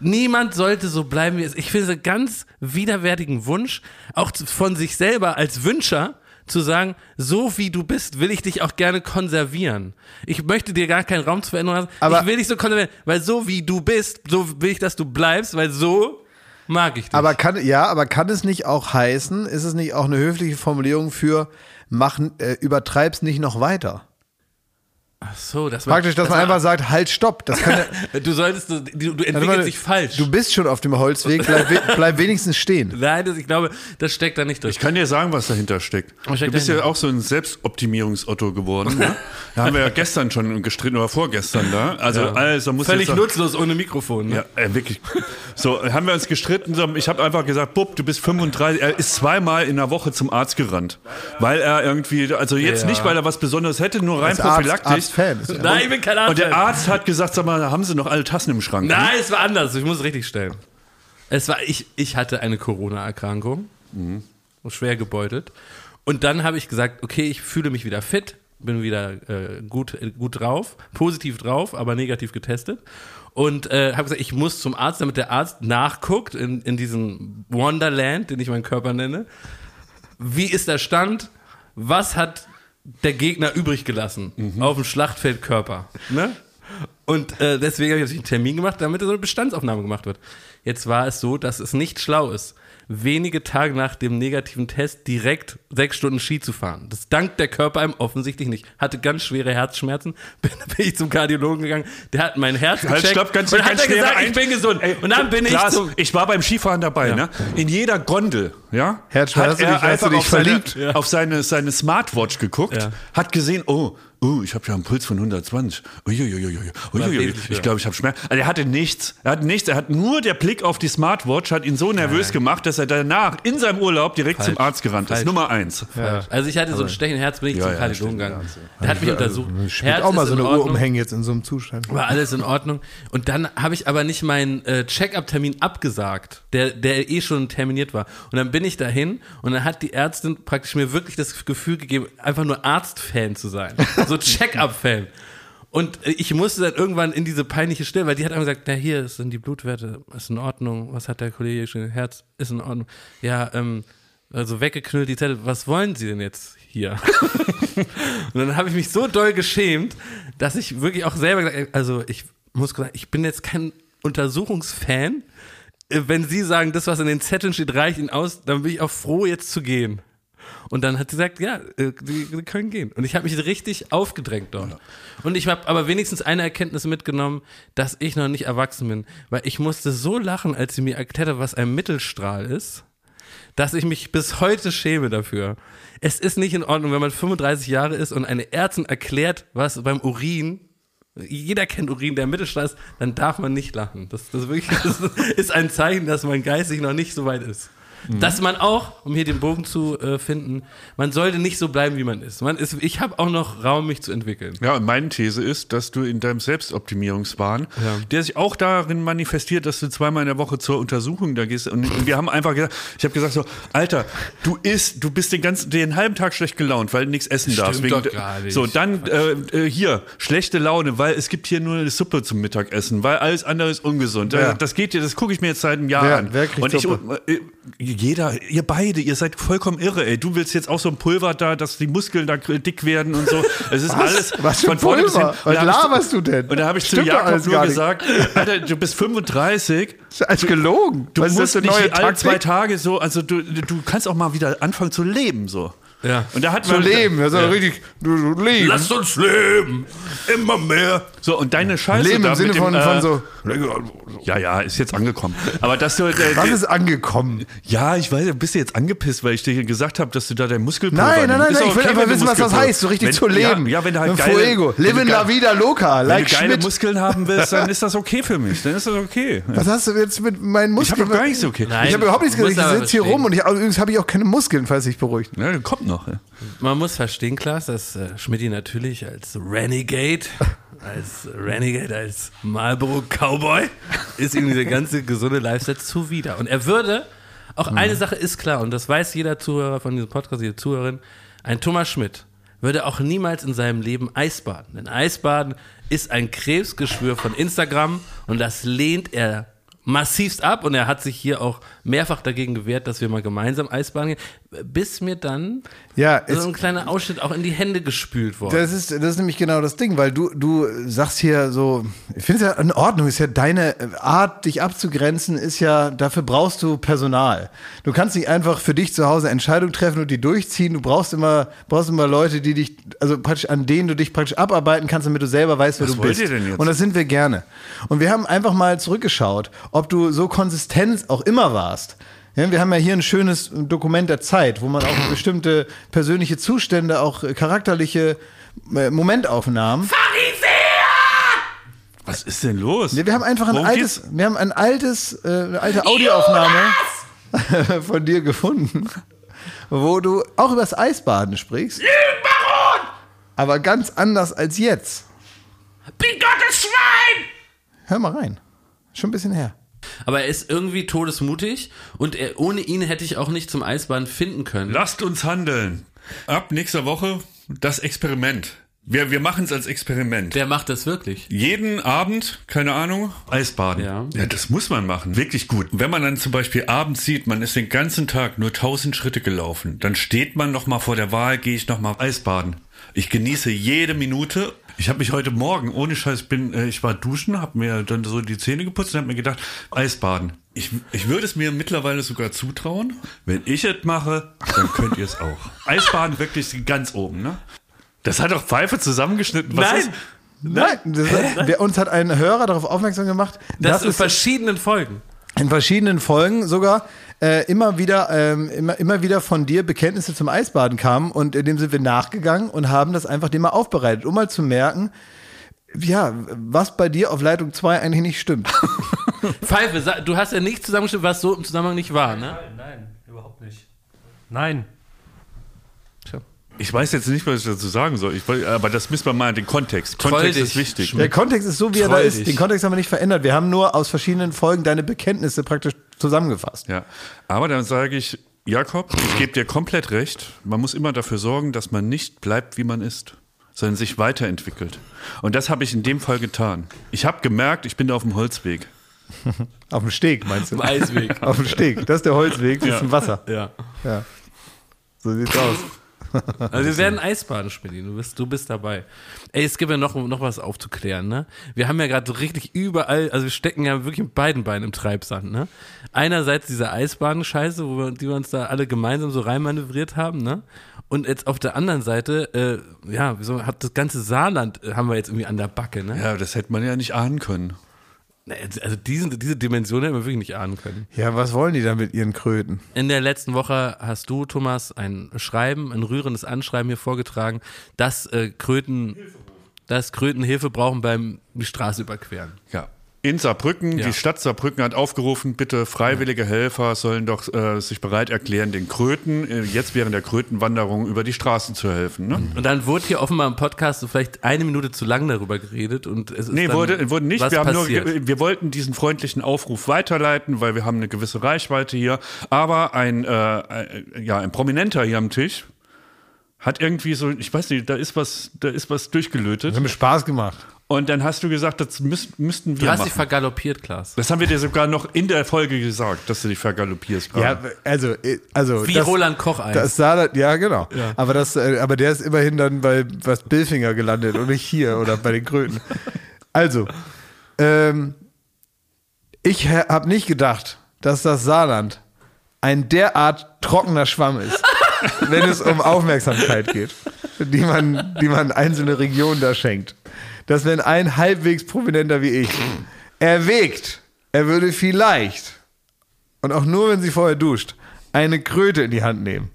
Niemand sollte so bleiben, wie es ist. Ich finde es einen ganz widerwärtigen Wunsch, auch von sich selber als Wünscher, zu sagen, so wie du bist, will ich dich auch gerne konservieren. Ich möchte dir gar keinen Raum zur Veränderung lassen. Aber- ich will dich so konservieren, weil so wie du bist, so will ich, dass du bleibst, weil so mag ich dich. Aber kann, ja, aber kann es nicht auch heißen, ist es nicht auch eine höfliche Formulierung für mach, äh, übertreib's nicht noch weiter? Ach so, das war, Praktisch, dass das man war- einfach sagt, halt, stopp. Das kann ja, Du solltest, du, du entwickelst mal, dich falsch. Du bist schon auf dem Holzweg, bleib, we- bleib wenigstens stehen. Nein, das, ich glaube, das steckt da nicht drin. Ich kann dir sagen, was dahinter steckt. Was steckt du bist ja dahinter? auch so ein Selbstoptimierungsotto geworden. Ne? Da haben wir ja gestern schon gestritten oder vorgestern da. Also, also muss Völlig jetzt nutzlos ohne Mikrofon. Ne? Ja, äh, wirklich. So, haben wir uns gestritten. So, ich habe einfach gesagt, Bub, du bist 35. Er ist zweimal in der Woche zum Arzt gerannt. Weil er irgendwie, also jetzt Ja. nicht, weil er was Besonderes hätte, nur rein Als Arzt, prophylaktisch. Arztfan. ist Nein, ich bin kein Arzt. Und der Arzt hat gesagt, sag mal, haben Sie noch alle Tassen im Schrank? Nein, es war anders. Ich muss es richtig stellen. Es war, ich, ich hatte eine Corona-Erkrankung. Schwer gebeutelt. Und dann habe ich gesagt, okay, ich fühle mich wieder fit, bin wieder äh, gut, äh, gut drauf, positiv drauf, aber negativ getestet. Und äh, habe gesagt, ich muss zum Arzt, damit der Arzt nachguckt in, in diesem Wonderland, den ich meinen Körper nenne. Wie ist der Stand? Was hat der Gegner übrig gelassen auf dem Schlachtfeld Körper? Ne? Und äh, deswegen habe ich natürlich einen Termin gemacht, damit so eine Bestandsaufnahme gemacht wird. Jetzt war es so, dass es nicht schlau ist, wenige Tage nach dem negativen Test direkt sechs Stunden Ski zu fahren. Das dankt der Körper einem offensichtlich nicht. Hatte ganz schwere Herzschmerzen, bin, bin ich zum Kardiologen gegangen, der hat mein Herz Halt, gecheckt stopp, ganz, und hat ganz er schwere gesagt, ich Ein- bin gesund. Ey, und dann bin Klaas, ich zum... ich war beim Skifahren dabei, Ja. ne? In jeder Gondel, ja? Herzschmerz, hast du dich- hast du einfach dich auf seine, verliebt? Ja. auf seine, seine Smartwatch geguckt, Ja. hat gesehen, oh, oh, ich habe ja einen Puls von 120. Uiuiui, uiuiui. Ich glaube, ich habe Schmerz. Also er hatte nichts. Er hatte nichts. Er hat nur der Blick auf die Smartwatch hat ihn so nervös gemacht, dass er danach in seinem Urlaub direkt Falsch. zum Arzt gerannt ist. Falsch. Nummer eins. Also ich hatte so ein Stechen im Herz, bin ich Ja, zum ja, Kardiologen gegangen. Der hat mich untersucht. Ich Herz auch mal ist so in eine Uhr umhängen jetzt in so einem Zustand. War alles in Ordnung. Und dann habe ich aber nicht meinen äh, Check-up-Termin abgesagt, der, der eh schon terminiert war. Und dann bin ich dahin und dann hat die Ärztin praktisch mir wirklich das Gefühl gegeben, einfach nur Arzt-Fan zu sein. So Check-up-Fan. Und äh, ich musste dann irgendwann in diese peinliche Stille, weil die hat einfach gesagt, na hier sind die Blutwerte, ist in Ordnung. Was hat der Kollege schon? Herz ist in Ordnung. Ja, ähm, also weggeknüllt die Zettel, was wollen Sie denn jetzt hier? und dann habe ich mich so doll geschämt, dass ich wirklich auch selber gesagt, also ich muss sagen, ich bin jetzt kein Untersuchungsfan. Äh, Wenn Sie sagen, das, was in den Zetteln steht, reicht Ihnen aus, dann bin ich auch froh, jetzt zu gehen. Und dann hat sie gesagt, ja, äh, die, die können gehen. Und ich habe mich richtig aufgedrängt dort. Und ich habe aber wenigstens eine Erkenntnis mitgenommen, dass ich noch nicht erwachsen bin. Weil ich musste so lachen, als sie mir erklärt hat, was ein Mittelstrahl ist, dass ich mich bis heute schäme dafür. Es ist nicht in Ordnung, wenn man 35 Jahre ist und eine Ärztin erklärt, was beim Urin jeder kennt Urin, der Mittelstrahl ist, dann darf man nicht lachen. Das, das, wirklich, das ist ein Zeichen, dass man geistig noch nicht so weit ist. Dass man auch, um hier den Bogen zu äh, finden, man sollte nicht so bleiben, wie man ist. Man ist ich habe auch noch Raum, mich zu entwickeln. Ja, und meine These ist, dass du in deinem Selbstoptimierungswahn, Ja. der sich auch darin manifestiert, dass du zweimal in der Woche zur Untersuchung da gehst. Und, und wir haben einfach gesagt, ich habe gesagt so, Alter, du isst, du bist den ganzen, den halben Tag schlecht gelaunt, weil du nichts essen darfst. doch gar nicht. So, dann äh, äh, hier, schlechte Laune, weil es gibt hier nur eine Suppe zum Mittagessen, weil alles andere ist ungesund. Ja. Äh, Das geht dir, das gucke ich mir jetzt seit einem Jahr Wer- an. wer kriegt und ich, Suppe? Jeder, ihr beide, ihr seid vollkommen irre, ey. Du willst jetzt auch so ein Pulver da, dass die Muskeln da dick werden und so. Es ist alles Was von vorne bis hin. Was ich zu- laberst du denn? Und da habe ich zu Stimmt doch Jakob nur gesagt, Alter, du bist 35, Das ist alles gelogen. du Was ist das musst für eine nicht alle zwei Tage so, also du, du kannst auch mal wieder anfangen zu leben so. Ja. Und da hat Zu man leben, das ist ja. richtig, du, du leben. uns leben, immer mehr. So und deine Scheiße leben da im Sinne mit von, dem, von äh, so, Ja, ja, ist jetzt angekommen. Aber dass du äh, was ist angekommen? Ja, ich weiß, bist du jetzt angepisst, weil ich dir gesagt habe, dass du da dein Muskelpulver Nein, nein, nein, nein, ich will einfach wenn wissen, was das heißt, so richtig wenn, zu leben. Ja, ja wenn du halt Ein geile, Fuego, wenn in la vida loca, Wenn like du geile Schmidt. Muskeln haben willst, dann ist das okay für mich. Dann ist das okay. Was hast du jetzt mit meinen Ich habe Muskeln? doch gar nichts okay. Nein. Ich habe überhaupt nichts gesagt. Ich sitze hier rum und ich, übrigens habe ich auch keine Muskeln, falls sich beruhigt. Ja, kommt noch. Ja. Man muss verstehen, Klaas, dass äh, Schmidti natürlich als Renegade, als Renegade, als Marlboro Cowboy, ist ihm diese ganze gesunde Lifestyle zuwider. Und er würde, auch eine Sache ist klar, und das weiß jeder Zuhörer von diesem Podcast, jede Zuhörerin, ein Thomas Schmidt würde auch niemals in seinem Leben Eisbaden. Denn Eisbaden ist ein Krebsgeschwür von Instagram und das lehnt er massivst ab und er hat sich hier auch mehrfach dagegen gewehrt, dass wir mal gemeinsam Eisbaden gehen, bis mir dann Ja, es, so ein kleiner Ausschnitt auch in die Hände gespült worden. Das ist, das ist nämlich genau das Ding, weil du, du sagst hier so, ich finde es ja in Ordnung, ist ja deine Art, dich abzugrenzen, ist ja, dafür brauchst du Personal. Du kannst nicht einfach für dich zu Hause Entscheidungen treffen und die durchziehen. Du brauchst immer, brauchst immer Leute, die dich, also praktisch an denen du dich praktisch abarbeiten kannst, damit du selber weißt, wer Was du wollt bist. ihr denn jetzt? Und das sind wir gerne. Und wir haben einfach mal zurückgeschaut, ob du so konsistent auch immer warst. Ja, wir haben ja hier ein schönes Dokument der Zeit, wo man auch bestimmte persönliche Zustände, auch äh, charakterliche äh, Momentaufnahmen. Was ist denn los? Wir haben einfach ein Worum altes, wir haben ein altes, äh, eine alte Audioaufnahme von dir gefunden, wo du auch über das Eisbaden sprichst. Aber ganz anders als jetzt. Bin Gottes Schwein! Hör mal rein. Schon ein bisschen her. Aber er ist irgendwie todesmutig und er, ohne ihn hätte ich auch nicht zum Eisbahn finden können. Lasst uns handeln. Ab nächster Woche das Experiment. Wir, wir machen es als Experiment. Wer macht das wirklich? Jeden Abend, keine Ahnung, Eisbaden. Ja. ja, das muss man machen. Wirklich gut. Wenn man dann zum Beispiel abends sieht, man ist den ganzen Tag nur 1000 Schritte gelaufen, dann steht man noch mal vor der Wahl, gehe ich noch mal Eisbaden. Ich genieße jede Minute. Ich habe mich heute Morgen, ohne Scheiß, bin, äh, ich war duschen, habe mir dann so die Zähne geputzt und habe mir gedacht, Eisbaden. Ich, ich würde es mir mittlerweile sogar zutrauen. Wenn ich es mache, dann könnt ihr es auch. Eisbaden wirklich ganz oben, ne? Das hat doch Pfeife zusammengeschnitten. Was Nein. ist- Nein, das, der, uns hat ein Hörer darauf aufmerksam gemacht, Das, dass in verschiedenen Folgen. in verschiedenen Folgen sogar äh, immer wieder ähm, immer, immer wieder von dir Bekenntnisse zum Eisbaden kamen und dem sind wir nachgegangen und haben das einfach dem mal aufbereitet, um mal zu merken, ja, was bei dir auf Leitung 2 eigentlich nicht stimmt. Pfeife, du hast ja nicht zusammengestimmt, was so im Zusammenhang nicht war, ne? Nein, nein, überhaupt nicht. Nein. Ich weiß jetzt nicht, was ich dazu sagen soll. Ich, wollt- aber das müssen wir mal den Kontext. Kontext dich, ist wichtig. Der Kontext ist so, wie er da ist. dich. Den Kontext haben wir nicht verändert. Wir haben nur aus verschiedenen Folgen deine Bekenntnisse praktisch zusammengefasst. Ja. Aber dann sage ich, Jakob, ich gebe dir komplett recht. Man muss immer dafür sorgen, dass man nicht bleibt, wie man ist, sondern sich weiterentwickelt. Und das habe ich in dem Fall getan. Ich habe gemerkt, ich bin da auf dem Holzweg. Auf dem Steg, meinst du? Im Eisweg. Auf dem Steg. Das ist der Holzweg, das ist Ja. ein Wasser. Ja. Ja. So sieht's aus. Also wir werden Eisbaden spielen, du bist, du bist dabei. Ey, es gibt ja noch, noch was aufzuklären, ne? Wir haben ja gerade so richtig überall, also wir stecken ja wirklich mit beiden Beinen im Treibsand, ne? Einerseits diese Eisbaden-Scheiße, wo wir, die wir uns da alle gemeinsam so reinmanövriert haben, ne? Und jetzt auf der anderen Seite, äh, ja, so hat das ganze Saarland äh, haben wir jetzt irgendwie an der Backe, ne? Ja, das hätte man ja nicht ahnen können. Also diesen, diese Dimension hätten wir wirklich nicht ahnen können. Ja, was wollen die da mit ihren Kröten? In der letzten Woche hast du, Thomas, ein Schreiben, ein rührendes Anschreiben hier vorgetragen, dass äh, Kröten, dass Kröten Hilfe brauchen beim die Straße überqueren. Ja. In Saarbrücken, Ja. die Stadt Saarbrücken hat aufgerufen, bitte freiwillige Helfer sollen doch äh, sich bereit erklären, den Kröten äh, jetzt während der Krötenwanderung über die Straßen zu helfen. Ne? Und dann wurde hier offenbar im Podcast so vielleicht eine Minute zu lang darüber geredet und es ist Nee, dann wurde, wurde nicht. was Wir, haben nur, wir wollten diesen freundlichen Aufruf weiterleiten, weil wir haben eine gewisse Reichweite hier. Aber ein, äh, äh, ja, ein Prominenter hier am Tisch hat irgendwie so, ich weiß nicht, da ist was, da ist was durchgelötet. Das hat mir Spaß gemacht. Und dann hast du gesagt, das müß, müssten Du wir hast dich machen. vergaloppiert, Klaas. Das haben wir dir sogar noch in der Folge gesagt, dass du dich vergaloppierst. Ja, also, äh, also. Wie das, Roland Koch eins. Das Saarland, ja, genau. Aber, das, äh, aber der ist immerhin dann bei was Billfinger gelandet und nicht hier oder bei den Kröten. Also, ähm, ich habe nicht gedacht, dass das Saarland ein derart trockener Schwamm ist, wenn es um Aufmerksamkeit geht, die man, die man einzelne Regionen da schenkt. Dass wenn ein halbwegs Prominenter wie ich erwägt, er würde vielleicht und auch nur, wenn sie vorher duscht, eine Kröte in die Hand nehmen,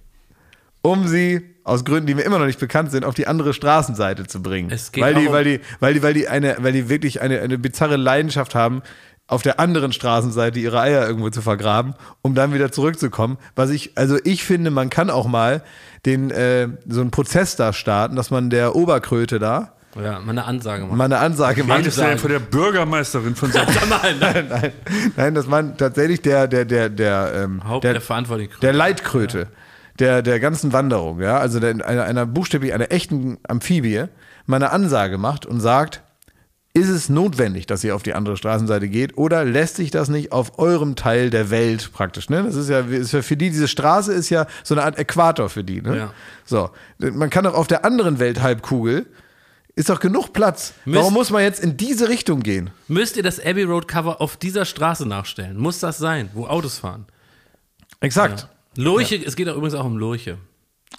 um sie aus Gründen, die mir immer noch nicht bekannt sind, auf die andere Straßenseite zu bringen. Es geht weil die, weil die, weil die, weil die eine, weil die wirklich eine, eine bizarre Leidenschaft haben, auf der anderen Straßenseite ihre Eier irgendwo zu vergraben, um dann wieder zurückzukommen. Was ich, also ich finde, man kann auch mal den, äh, so einen Prozess da starten, dass man der Oberkröte da ja, mal eine Ansage machen. mal eine Ansage macht. Redest du denn von der Bürgermeisterin von Saarbrücken? Nein, nein. Nein, nein, dass man tatsächlich der, der, der, der, ähm, Haupt der, der Verantwortlichen. der Leitkröte der, der ganzen Wanderung, ja, also der, einer, einer buchstäblich einer echten Amphibie, mal eine Ansage macht und sagt, ist es notwendig, dass ihr auf die andere Straßenseite geht oder lässt sich das nicht auf eurem Teil der Welt praktisch, ne? Das ist ja, ist ja für die, diese Straße ist ja so eine Art Äquator für die, ne? Ja. So. Man kann doch auf der anderen Welthalbkugel ist doch genug Platz. Warum Müsst- muss man jetzt in diese Richtung gehen? Müsst ihr das Abbey Road Cover auf dieser Straße nachstellen? Muss das sein, wo Autos fahren? Exakt. Lurche, es geht auch übrigens auch um Lurche.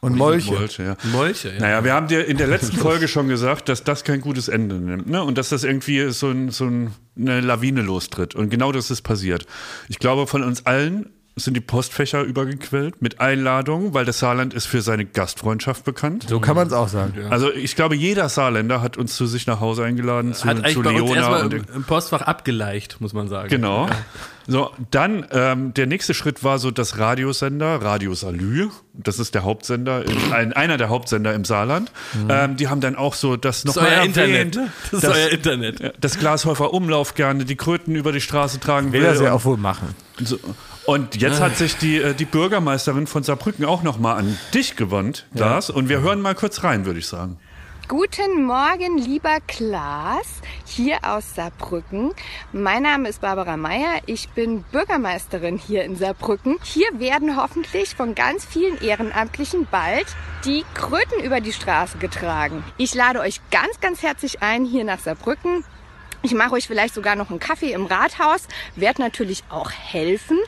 Und Molche. Molche, ja. Molche, ja. Naja, wir haben dir in der letzten Folge schon gesagt, dass das kein gutes Ende nimmt. Ne? Und dass das irgendwie so, ein, so ein, eine Lawine lostritt. Und genau das ist passiert. Ich glaube, von uns allen sind die Postfächer übergequellt mit Einladungen, weil das Saarland ist für seine Gastfreundschaft bekannt. So kann man es auch sagen. Also ich glaube, jeder Saarländer hat uns zu sich nach Hause eingeladen, zu, Hat eigentlich zu bei uns Leona. erstmal Und im, im Postfach abgeleicht, muss man sagen. Genau. So, dann ähm, der nächste Schritt war so das Radiosender, Radio Salü. Das ist der Hauptsender, in, ein, einer der Hauptsender im Saarland. Ähm, die haben dann auch so das Das ist nochmal euer erwähnt, Internet. Das ist dass- euer Internet. das Glashäufer Umlauf gerne die Kröten über die Straße tragen Will will. das ja auch wohl machen. so. Und jetzt hat sich die, äh, die Bürgermeisterin von Saarbrücken auch nochmal an dich gewandt, Glas. Und wir hören mal kurz rein, würde ich sagen. Guten Morgen, lieber Klaas, hier aus Saarbrücken. Mein Name ist Barbara Meyer. Ich bin Bürgermeisterin hier in Saarbrücken. Hier werden hoffentlich von ganz vielen Ehrenamtlichen bald die Kröten über die Straße getragen. Ich lade euch ganz, ganz herzlich ein hier nach Saarbrücken. Ich mache euch vielleicht sogar noch einen Kaffee im Rathaus, werde natürlich auch helfen.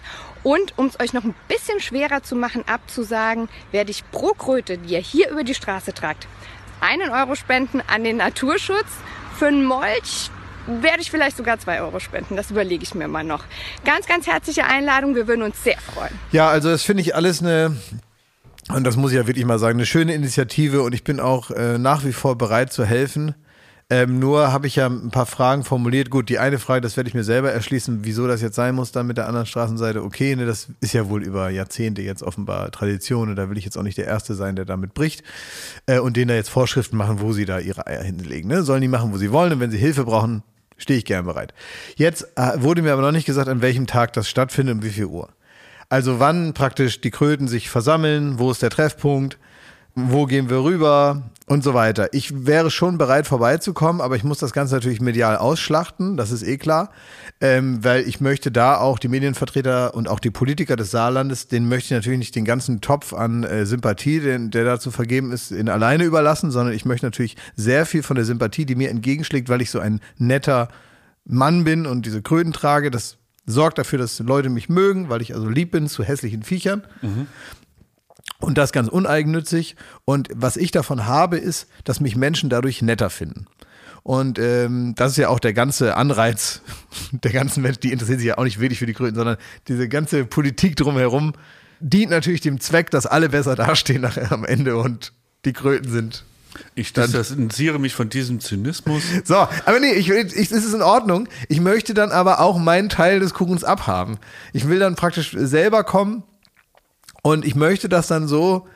Und um es euch noch ein bisschen schwerer zu machen, abzusagen, werde ich pro Kröte, die ihr hier über die Straße tragt, einen Euro spenden an den Naturschutz. Für einen Molch werde ich vielleicht sogar zwei Euro spenden. Das überlege ich mir mal noch. Ganz, ganz herzliche Einladung. Wir würden uns sehr freuen. Ja, also das finde ich alles eine, und das muss ich ja wirklich mal sagen, eine schöne Initiative und ich bin auch äh, nach wie vor bereit zu helfen. Ähm, nur habe ich ja ein paar Fragen formuliert. Gut, die eine Frage, das werde ich mir selber erschließen, wieso das jetzt sein muss, dann mit der anderen Straßenseite. Okay, ne, das ist ja wohl über Jahrzehnte jetzt offenbar Tradition und da will ich jetzt auch nicht der Erste sein, der damit bricht äh, und denen da jetzt Vorschriften machen, wo sie da ihre Eier hinlegen. Ne? Sollen die machen, wo sie wollen und wenn sie Hilfe brauchen, stehe ich gern bereit. Jetzt äh, wurde mir aber noch nicht gesagt, an welchem Tag das stattfindet und wie viel Uhr. Also wann praktisch die Kröten sich versammeln, wo ist der Treffpunkt, wo gehen wir rüber und so weiter. Ich wäre schon bereit vorbeizukommen, aber ich muss das Ganze natürlich medial ausschlachten, das ist eh klar, ähm, weil ich möchte da auch die Medienvertreter und auch die Politiker des Saarlandes, denen möchte ich natürlich nicht den ganzen Topf an äh, Sympathie, den, der dazu vergeben ist, in alleine überlassen, sondern ich möchte natürlich sehr viel von der Sympathie, die mir entgegenschlägt, weil ich so ein netter Mann bin und diese Kröten trage, das sorgt dafür, dass Leute mich mögen, weil ich also lieb bin zu hässlichen Viechern. Und das ganz uneigennützig. Und was ich davon habe, ist, dass mich Menschen dadurch netter finden. Und ähm, das ist ja auch der ganze Anreiz der ganzen Menschen, die interessieren sich ja auch nicht wirklich für die Grünen, sondern diese ganze Politik drumherum dient natürlich dem Zweck, dass alle besser dastehen nachher am Ende und die Kröten sind. Ich distanziere mich von diesem Zynismus. So, aber nee, ich, ich, es ist in Ordnung. Ich möchte dann aber auch meinen Teil des Kuchens abhaben. Ich will dann praktisch selber kommen und ich möchte das dann so,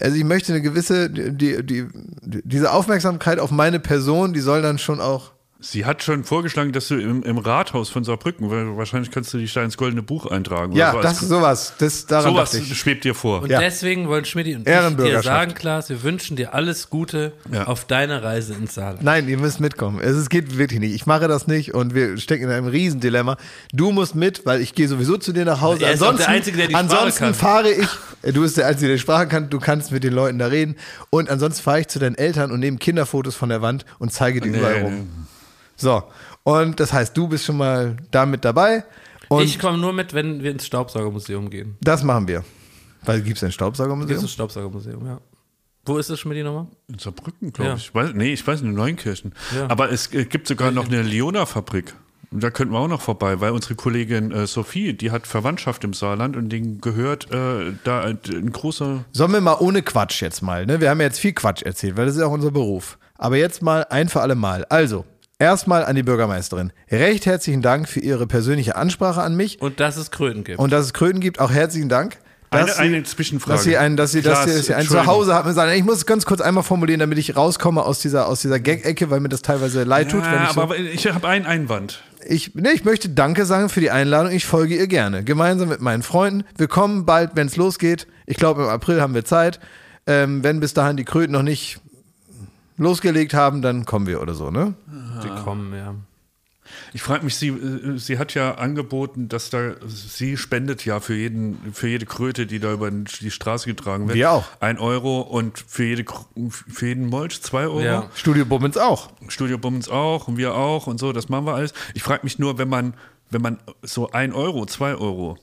also ich möchte eine gewisse, die, die, diese Aufmerksamkeit auf meine Person, die soll dann schon auch. Sie hat schon vorgeschlagen, dass du im, im Rathaus von Saarbrücken, weil wahrscheinlich kannst du dich da ins Goldene Buch eintragen. Ja, oder so. das ist sowas. Das, daran sowas schwebt dir vor. Und Ja. deswegen wollen Schmidt und ich dir sagen, Klaas, wir wünschen dir alles Gute Ja. auf deiner Reise ins Saarland. Nein, ihr müsst mitkommen. Es, es geht wirklich nicht. Ich mache das nicht und wir stecken in einem Riesendilemma. Du musst mit, weil ich gehe sowieso zu dir nach Hause. Er ist ansonsten der Einzige, der die Sprache ansonsten kann. fahre ich. äh, Du bist der Einzige, der die Sprache kann. Du kannst mit den Leuten da reden. Und ansonsten fahre ich zu deinen Eltern und nehme Kinderfotos von der Wand und zeige die überall rum. So. Und das heißt, du bist schon mal da mit dabei. Und ich komme nur mit, wenn wir ins Staubsaugermuseum gehen. das machen wir. Weil gibt es ein Das Staubsaugermuseum? ist das Staubsaugermuseum, ja. Wo ist das, Schmidt, nochmal? In Saarbrücken, glaube Ja. ich. Weiß, nee, ich weiß nicht, in Neunkirchen. Ja. Aber es äh, gibt sogar noch eine Leona-Fabrik. Und Da könnten wir auch noch vorbei, weil unsere Kollegin äh, Sophie, die hat Verwandtschaft im Saarland und denen gehört äh, da ein, ein großer. Sollen wir mal ohne Quatsch jetzt mal, ne? Wir haben ja jetzt viel Quatsch erzählt, weil das ist ja auch unser Beruf. Aber jetzt mal ein für alle Mal. Also, erstmal an die Bürgermeisterin. Recht herzlichen Dank für Ihre persönliche Ansprache an mich Und dass es Kröten gibt. und dass es Kröten gibt. Auch herzlichen Dank. Eine, dass eine Zwischenfrage. Dass sie ein, dass sie, dass sie, dass sie ein. Zuhause haben. Sagen, ich muss es ganz kurz einmal formulieren, damit ich rauskomme aus dieser, aus dieser Gag-Ecke, weil mir das teilweise leid tut. wenn Ja, ich, so, aber ich habe einen Einwand. ich, nee, ich möchte Danke sagen für die Einladung. Ich folge ihr gerne. Gemeinsam mit meinen Freunden. Wir kommen bald, wenn es losgeht. Ich glaube, im April haben wir Zeit. Ähm, wenn bis dahin die Kröten noch nicht losgelegt haben, dann kommen wir oder so, ne? Die kommen, ja. Ich frage mich, sie, äh, sie hat ja angeboten, dass da, sie spendet ja für jeden, für jede Kröte, die da über die Straße getragen wird. Wir auch. Ein Euro und für, jede, für jeden Molch zwei Euro. Ja. Studio Bummens auch. Studio Bummens auch und wir auch und so, das machen wir alles. Ich frage mich nur, wenn man, wenn man so ein Euro, zwei Euro,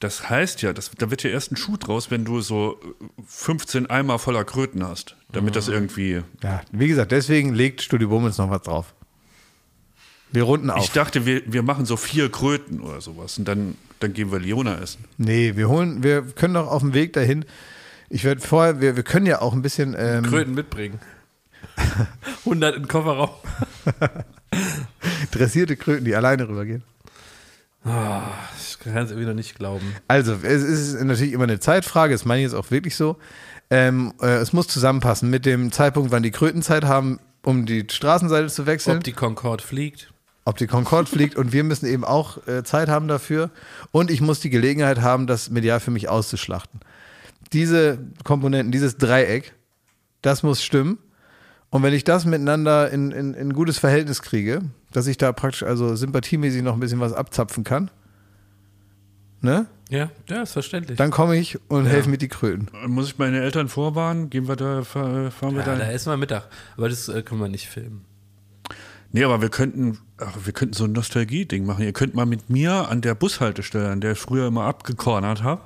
das heißt ja, das, da wird ja erst ein Schuh draus, wenn du so 15 Eimer voller Kröten hast, damit das irgendwie. Ja, wie gesagt, deswegen legt Studio Bummens noch was drauf. Wir runden auf. Ich dachte, wir, wir machen so vier Kröten oder sowas und dann, dann gehen wir Leona essen. Nee, wir holen, wir können doch auf dem Weg dahin. Ich werde vorher, wir, wir können ja auch ein bisschen. Ähm, Kröten mitbringen. 100 im Kofferraum. dressierte Kröten, die alleine rübergehen. Ich kann es irgendwie noch nicht glauben. Also, es ist natürlich immer eine Zeitfrage, das meine ich jetzt auch wirklich so. Ähm, äh, es muss zusammenpassen mit dem Zeitpunkt, wann die Kröten Zeit haben, um die Straßenseite zu wechseln, Ob die Concorde fliegt. ob die Concorde fliegt und wir müssen eben auch äh, Zeit haben dafür. Und ich muss die Gelegenheit haben, das medial für mich auszuschlachten. Diese Komponenten, dieses Dreieck, das muss stimmen. Und wenn ich das miteinander in, in, in gutes Verhältnis kriege, dass ich da praktisch also sympathiemäßig noch ein bisschen was abzapfen kann, ne? Ja, ja, ist verständlich. Dann komme ich und helfe mit die Kröten. Muss ich meine Eltern vorwarnen? Gehen wir da, fahr- fahren wir ja, da? da essen wir Mittag. Aber das äh, können wir nicht filmen. Nee, aber wir könnten, ach, wir könnten so ein Nostalgie-Ding machen. Ihr könnt mal mit mir an der Bushaltestelle, an der ich früher immer abgekornert habe,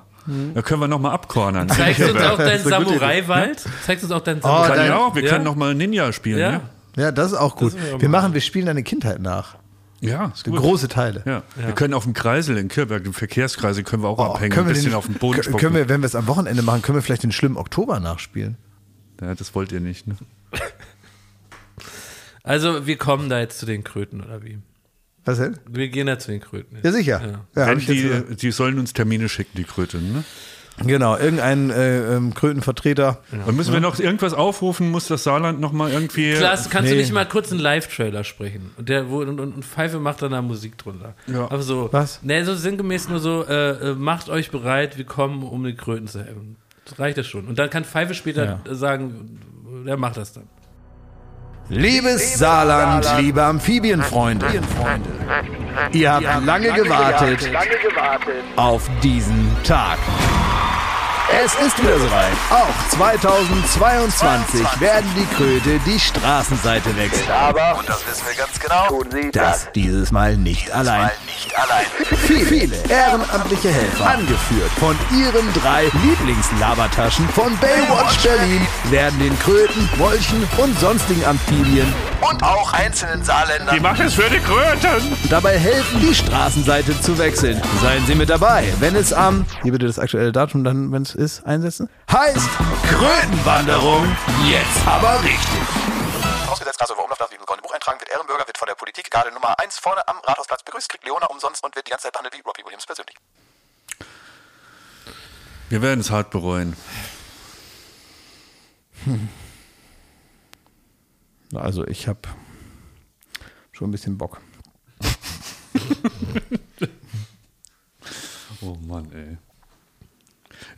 da können wir nochmal abkornern. Zeigst du uns auch deinen gute Samurai-Wald? Zeigst du uns auch deinen Kann Samurai-Wald? ja auch, wir Ja? können noch mal Ninja spielen. Ja. Ja, Ja, das ist auch gut. Wir mal- machen, wir spielen deine Kindheit nach. ja ist gut. Große Teile. Ja. Wir können auf dem Kreisel in Kirchberg, den Verkehrskreisel, können wir auch Oh, abhängen, können ein wir bisschen den, auf den Boden spucken. können wir, wenn wir es am Wochenende machen, können wir vielleicht den schlimmen Oktober nachspielen. ja, das wollt ihr nicht, ne? Also, wir kommen da jetzt zu den Kröten, oder wie? Was denn? Wir gehen da zu den Kröten. jetzt. Ja, sicher. Ja. Ja, die, die sollen uns Termine schicken, die Kröten, ne? genau, irgendein äh, ähm, Krötenvertreter. Und müssen wir noch irgendwas aufrufen? Muss das Saarland noch mal irgendwie... Klaas, kannst Nee. du nicht mal kurz einen Live-Trailer sprechen? Und, der, wo, und, und, und Pfeife macht dann da Musik drunter. Ja. Aber so, Was? Nee, so sinngemäß nur so, äh, äh, macht euch bereit, wir kommen, um den Kröten zu helfen. reicht das schon. Und dann kann Pfeife später Ja. sagen, der macht das dann. Liebes Saarland, liebe Amphibienfreunde, ihr habt lange gewartet. auf diesen Tag. Es ist wieder soweit. Auch 2022 werden die Kröte die Straßenseite wechseln. Aber, und das wissen wir ganz genau, tun sie Das dieses Mal nicht allein. nicht allein. Viele, viele ehrenamtliche Helfer, angeführt von ihren drei Lieblingslabertaschen von Baywatch Berlin, werden den Kröten, Molchen und sonstigen Amphibien Und auch einzelnen Saarländern. Die macht es für die Kröten. dabei helfen, die Straßenseite zu wechseln. Seien Sie mit dabei, wenn es am, hier bitte das aktuelle Datum dann, wenn es ist, einsetzen, heißt Krötenwanderung jetzt aber richtig. Ausgesetzt Rasse Umlauf darf im goldenen Buch eintragen, wird Ehrenbürger, wird von der Politik Garde Nummer 1 vorne am Rathausplatz begrüßt, kriegt Leona umsonst und wird die ganze Zeit behandelt wie Robbie Williams persönlich. Wir werden es hart bereuen. Also ich habe schon ein bisschen Bock. Oh Mann, ey.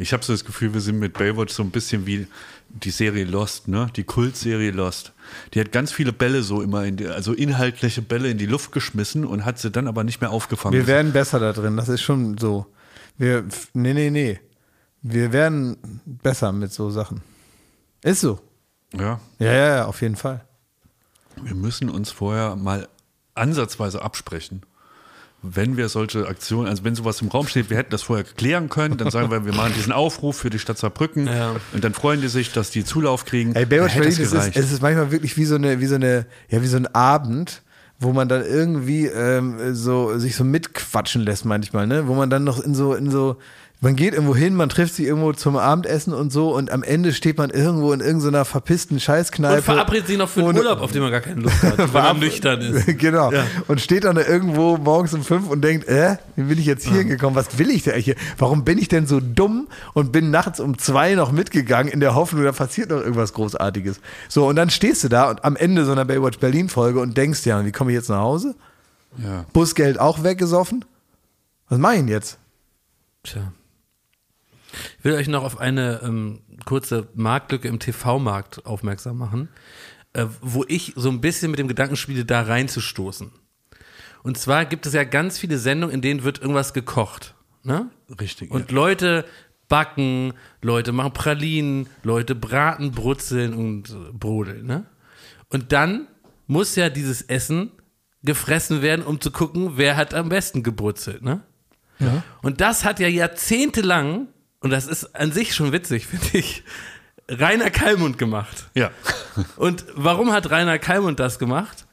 Ich habe so das Gefühl, wir sind mit Baywatch so ein bisschen wie die Serie Lost, ne? Die Kultserie Lost. Die hat ganz viele Bälle so immer in die, also inhaltliche Bälle in die Luft geschmissen und hat sie dann aber nicht mehr aufgefangen. Wir werden besser da drin, das ist schon so. Wir, nee, nee, nee. Wir werden besser mit so Sachen. Ist so. ja, Ja, ja, ja, auf jeden Fall. wir müssen uns vorher mal ansatzweise absprechen. Wenn wir solche Aktionen, also wenn sowas im Raum steht, wir hätten das vorher klären können, dann sagen wir, wir machen diesen Aufruf für die Stadt Saarbrücken Ja. und dann freuen die sich, dass die Zulauf kriegen. Ey, Baywatch Berlin, es ist, gereicht. es ist manchmal wirklich wie so eine, wie so eine, ja, wie so ein Abend, wo man dann irgendwie ähm, so sich so mitquatschen lässt manchmal, ne? Wo man dann noch in so, in so, man geht irgendwo hin, man trifft sich irgendwo zum Abendessen und so und am Ende steht man irgendwo in irgendeiner verpissten Scheißkneipe. Und verabredet sich noch für den Und- Urlaub, auf den man gar keine Lust hat, wenn man nüchtern ist. genau. Und steht dann da irgendwo morgens um fünf und denkt, äh, wie bin ich jetzt hier gekommen? Was will ich denn eigentlich hier? Warum bin ich denn so dumm und bin nachts um zwei noch mitgegangen in der Hoffnung, da passiert noch irgendwas Großartiges. So, und dann stehst du da und am Ende so einer Baywatch Berlin Folge und denkst, ja, wie komme ich jetzt nach Hause? ja. Busgeld auch weggesoffen? Was mach ich denn jetzt? Tja. Ich will euch noch auf eine ähm, kurze Marktlücke im TV-Markt aufmerksam machen, äh, wo ich so ein bisschen mit dem Gedanken spiele, da reinzustoßen. Und zwar gibt es ja ganz viele Sendungen, in denen wird irgendwas gekocht. Ne? Richtig. Und Leute backen, Leute machen Pralinen, Leute braten, brutzeln und äh, brodeln. Ne? Und dann muss ja dieses Essen gefressen werden, um zu gucken, wer hat am besten gebrutzelt. Ne? Und das hat ja jahrzehntelang, und das ist an sich schon witzig, finde ich, Rainer Kallmund gemacht. ja. Und warum hat Rainer Kallmund das gemacht?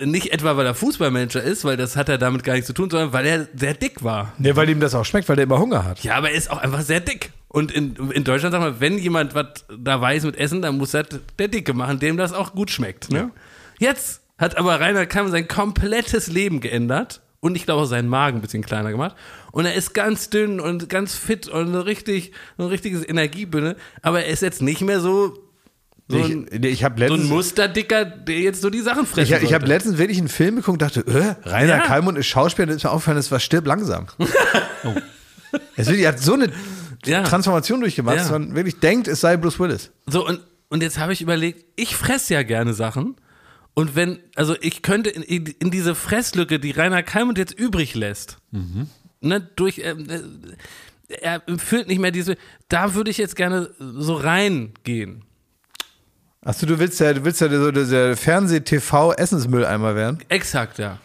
Nicht etwa, weil er Fußballmanager ist, weil das hat er damit gar nichts zu tun, sondern weil er sehr dick war. Ja, weil ihm das auch schmeckt, weil der immer Hunger hat. Ja, aber er ist auch einfach sehr dick. Und in, in Deutschland sagt man, wenn jemand was da weiß mit Essen, dann muss das der Dicke machen, dem das auch gut schmeckt. Ne? Jetzt hat aber Rainer Kamm sein komplettes Leben geändert und ich glaube auch seinen Magen ein bisschen kleiner gemacht. Und er ist ganz dünn und ganz fit und so richtig, so ein richtiges Energiebündel. Aber er ist jetzt nicht mehr so, so ein, ich ich habe so ein letztens, Musterdicker, der jetzt so die Sachen fressen ich, ich habe letztens wirklich einen Film geguckt und dachte, äh, Rainer Ja. Kallmund ist Schauspieler, das ist mir aufgefallen, das war stirb langsam. Es wird, er hat so eine Ja. Transformation durchgemacht, Ja. dass man wirklich denkt, es sei Bruce Willis. So, und, und jetzt habe ich überlegt, ich fresse ja gerne Sachen. Und wenn, also ich könnte in, in, in diese Fresslücke, die Rainer Kalmund jetzt übrig lässt, ne, durch, ähm, äh, er füllt nicht mehr diese, da würde ich jetzt gerne so reingehen. Achso, du willst ja, du willst ja so dieser Fernseh-TV-Essensmülleimer werden. Exakt, ja.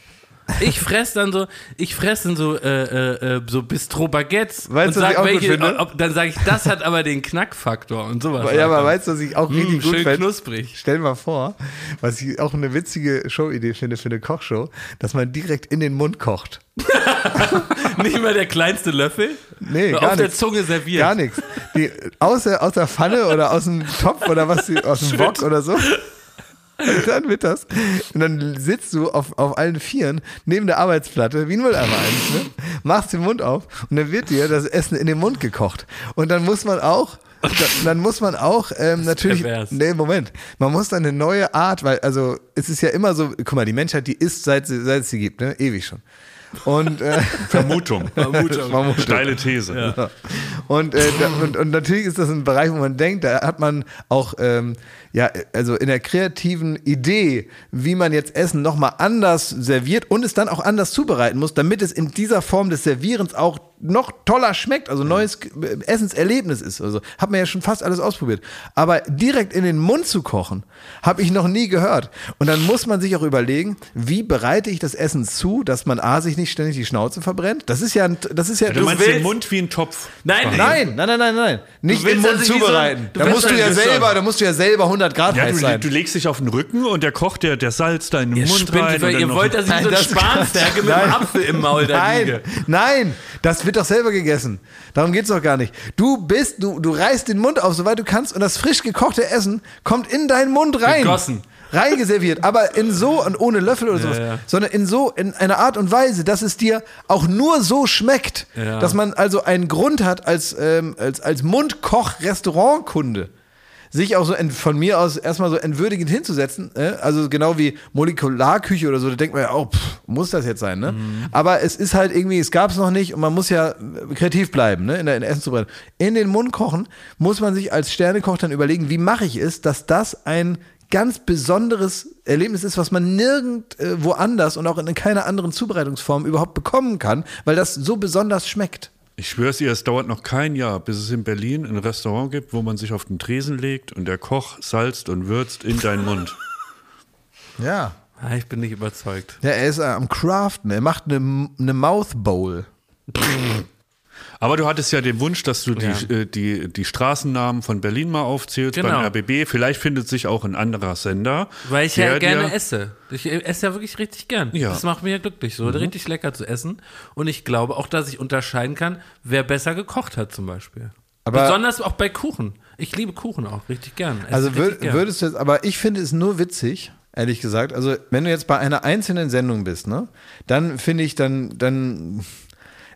Ich fress dann so, ich fress dann so, äh, äh, äh, so Bistro-Baguettes Weißt und du, was ich sag, auch gut welche, finde? ob, dann sage ich, das hat aber den Knackfaktor und sowas. Ja, aber Alter. weißt du, was ich auch richtig Mm, gut schön fände? knusprig. Stell dir mal vor, was ich auch eine witzige Showidee finde für eine Kochshow, dass man direkt in den Mund kocht. Nicht mal der kleinste Löffel? Nee, Auf gar der. Zunge serviert. Gar nichts. Die, aus, der, aus der Pfanne oder aus dem Topf oder was, aus dem Wok oder so. Und dann wird das. Und dann sitzt du auf, auf allen Vieren neben der Arbeitsplatte, wie ein Mülleimer eigentlich, ne? machst den Mund auf und dann wird dir das Essen in den Mund gekocht. Und dann muss man auch, dann, dann muss man auch ähm, natürlich, pervers. nee, Moment, man muss dann eine neue Art, weil, also es ist ja immer so, guck mal, die Menschheit, die isst, seit, sie- seit es sie gibt, ne? ewig schon. Und äh, Vermutung. Vermutung. Steile These. Und, äh, da, und, und natürlich ist das ein Bereich, wo man denkt, da hat man auch, ähm, ja, also in der kreativen Idee, wie man jetzt Essen nochmal anders serviert und es dann auch anders zubereiten muss, damit es in dieser Form des Servierens auch noch toller schmeckt, also neues äh, Essenserlebnis ist. Also hat man ja schon fast alles ausprobiert. Aber direkt in den Mund zu kochen, habe ich noch nie gehört. Und dann muss man sich auch überlegen, wie bereite ich das Essen zu, dass man A, sich nicht ständig die Schnauze verbrennt. Das ist ja, ein- das ist ja, Du meinst willst- den Mund wie ein Topf. Nein, Nein, nein, nein, nein, nein. Nicht im Mund also wie so ein- zubereiten. du da musst du also ja selber, da musst du ja selber 100 Grad Ja, heiß du, sein. du legst dich auf den Rücken und der Koch, der, der in den Ihr Mund spinnt, rein. weil und dann ihr noch- wollt, dass ich so ein das- Spanferkel mit einem Nein. Apfel im Maul da Nein, liege. nein, das wird doch selber gegessen. Darum geht's doch gar nicht. Du bist, du, du reißt den Mund auf, soweit du kannst, und das frisch gekochte Essen kommt in deinen Mund rein. Gegossen. Reingeserviert, aber in so und ohne Löffel oder sowas, ja. sondern in so, in einer Art und Weise, dass es dir auch nur so schmeckt, Ja. dass man also einen Grund hat als, ähm, als, als Mundkoch-Restaurantkunde sich auch so von mir aus erstmal so entwürdigend hinzusetzen, äh? also genau wie Molekularküche oder so, da denkt man ja auch, pff, muss das jetzt sein, ne? Aber es ist halt irgendwie, es gab es noch nicht und man muss ja kreativ bleiben, ne? In der in der Essenszubereitung. In den Mund kochen muss man sich als Sternekoch dann überlegen, wie mache ich es, dass das ein ganz besonderes Erlebnis ist, was man nirgend äh, woanders und auch in keiner anderen Zubereitungsform überhaupt bekommen kann, weil das so besonders schmeckt. Ich schwör's dir, es dauert noch kein Jahr, bis es in Berlin ein Restaurant gibt, wo man sich auf den Tresen legt und der Koch salzt und würzt in deinen Mund. Ja. Ah, ich bin nicht überzeugt. Ja, er ist am Craften. Er macht eine, eine Mouth Bowl. Aber du hattest ja den Wunsch, dass du die, Ja. äh, die, die Straßennamen von Berlin mal aufzählst Genau. beim RBB. Vielleicht findet sich auch ein anderer Sender. Weil ich ja gerne esse. Ich esse ja wirklich richtig gern. Ja. Das macht mich ja glücklich, so richtig lecker zu essen. Und ich glaube auch, dass ich unterscheiden kann, wer besser gekocht hat zum Beispiel. Aber- Besonders auch bei Kuchen. Ich liebe Kuchen auch richtig gern. Esse Also richtig würd, gern. würdest du jetzt, aber ich finde es nur witzig, ehrlich gesagt. Also wenn du jetzt bei einer einzelnen Sendung bist, ne, dann finde ich, dann, dann,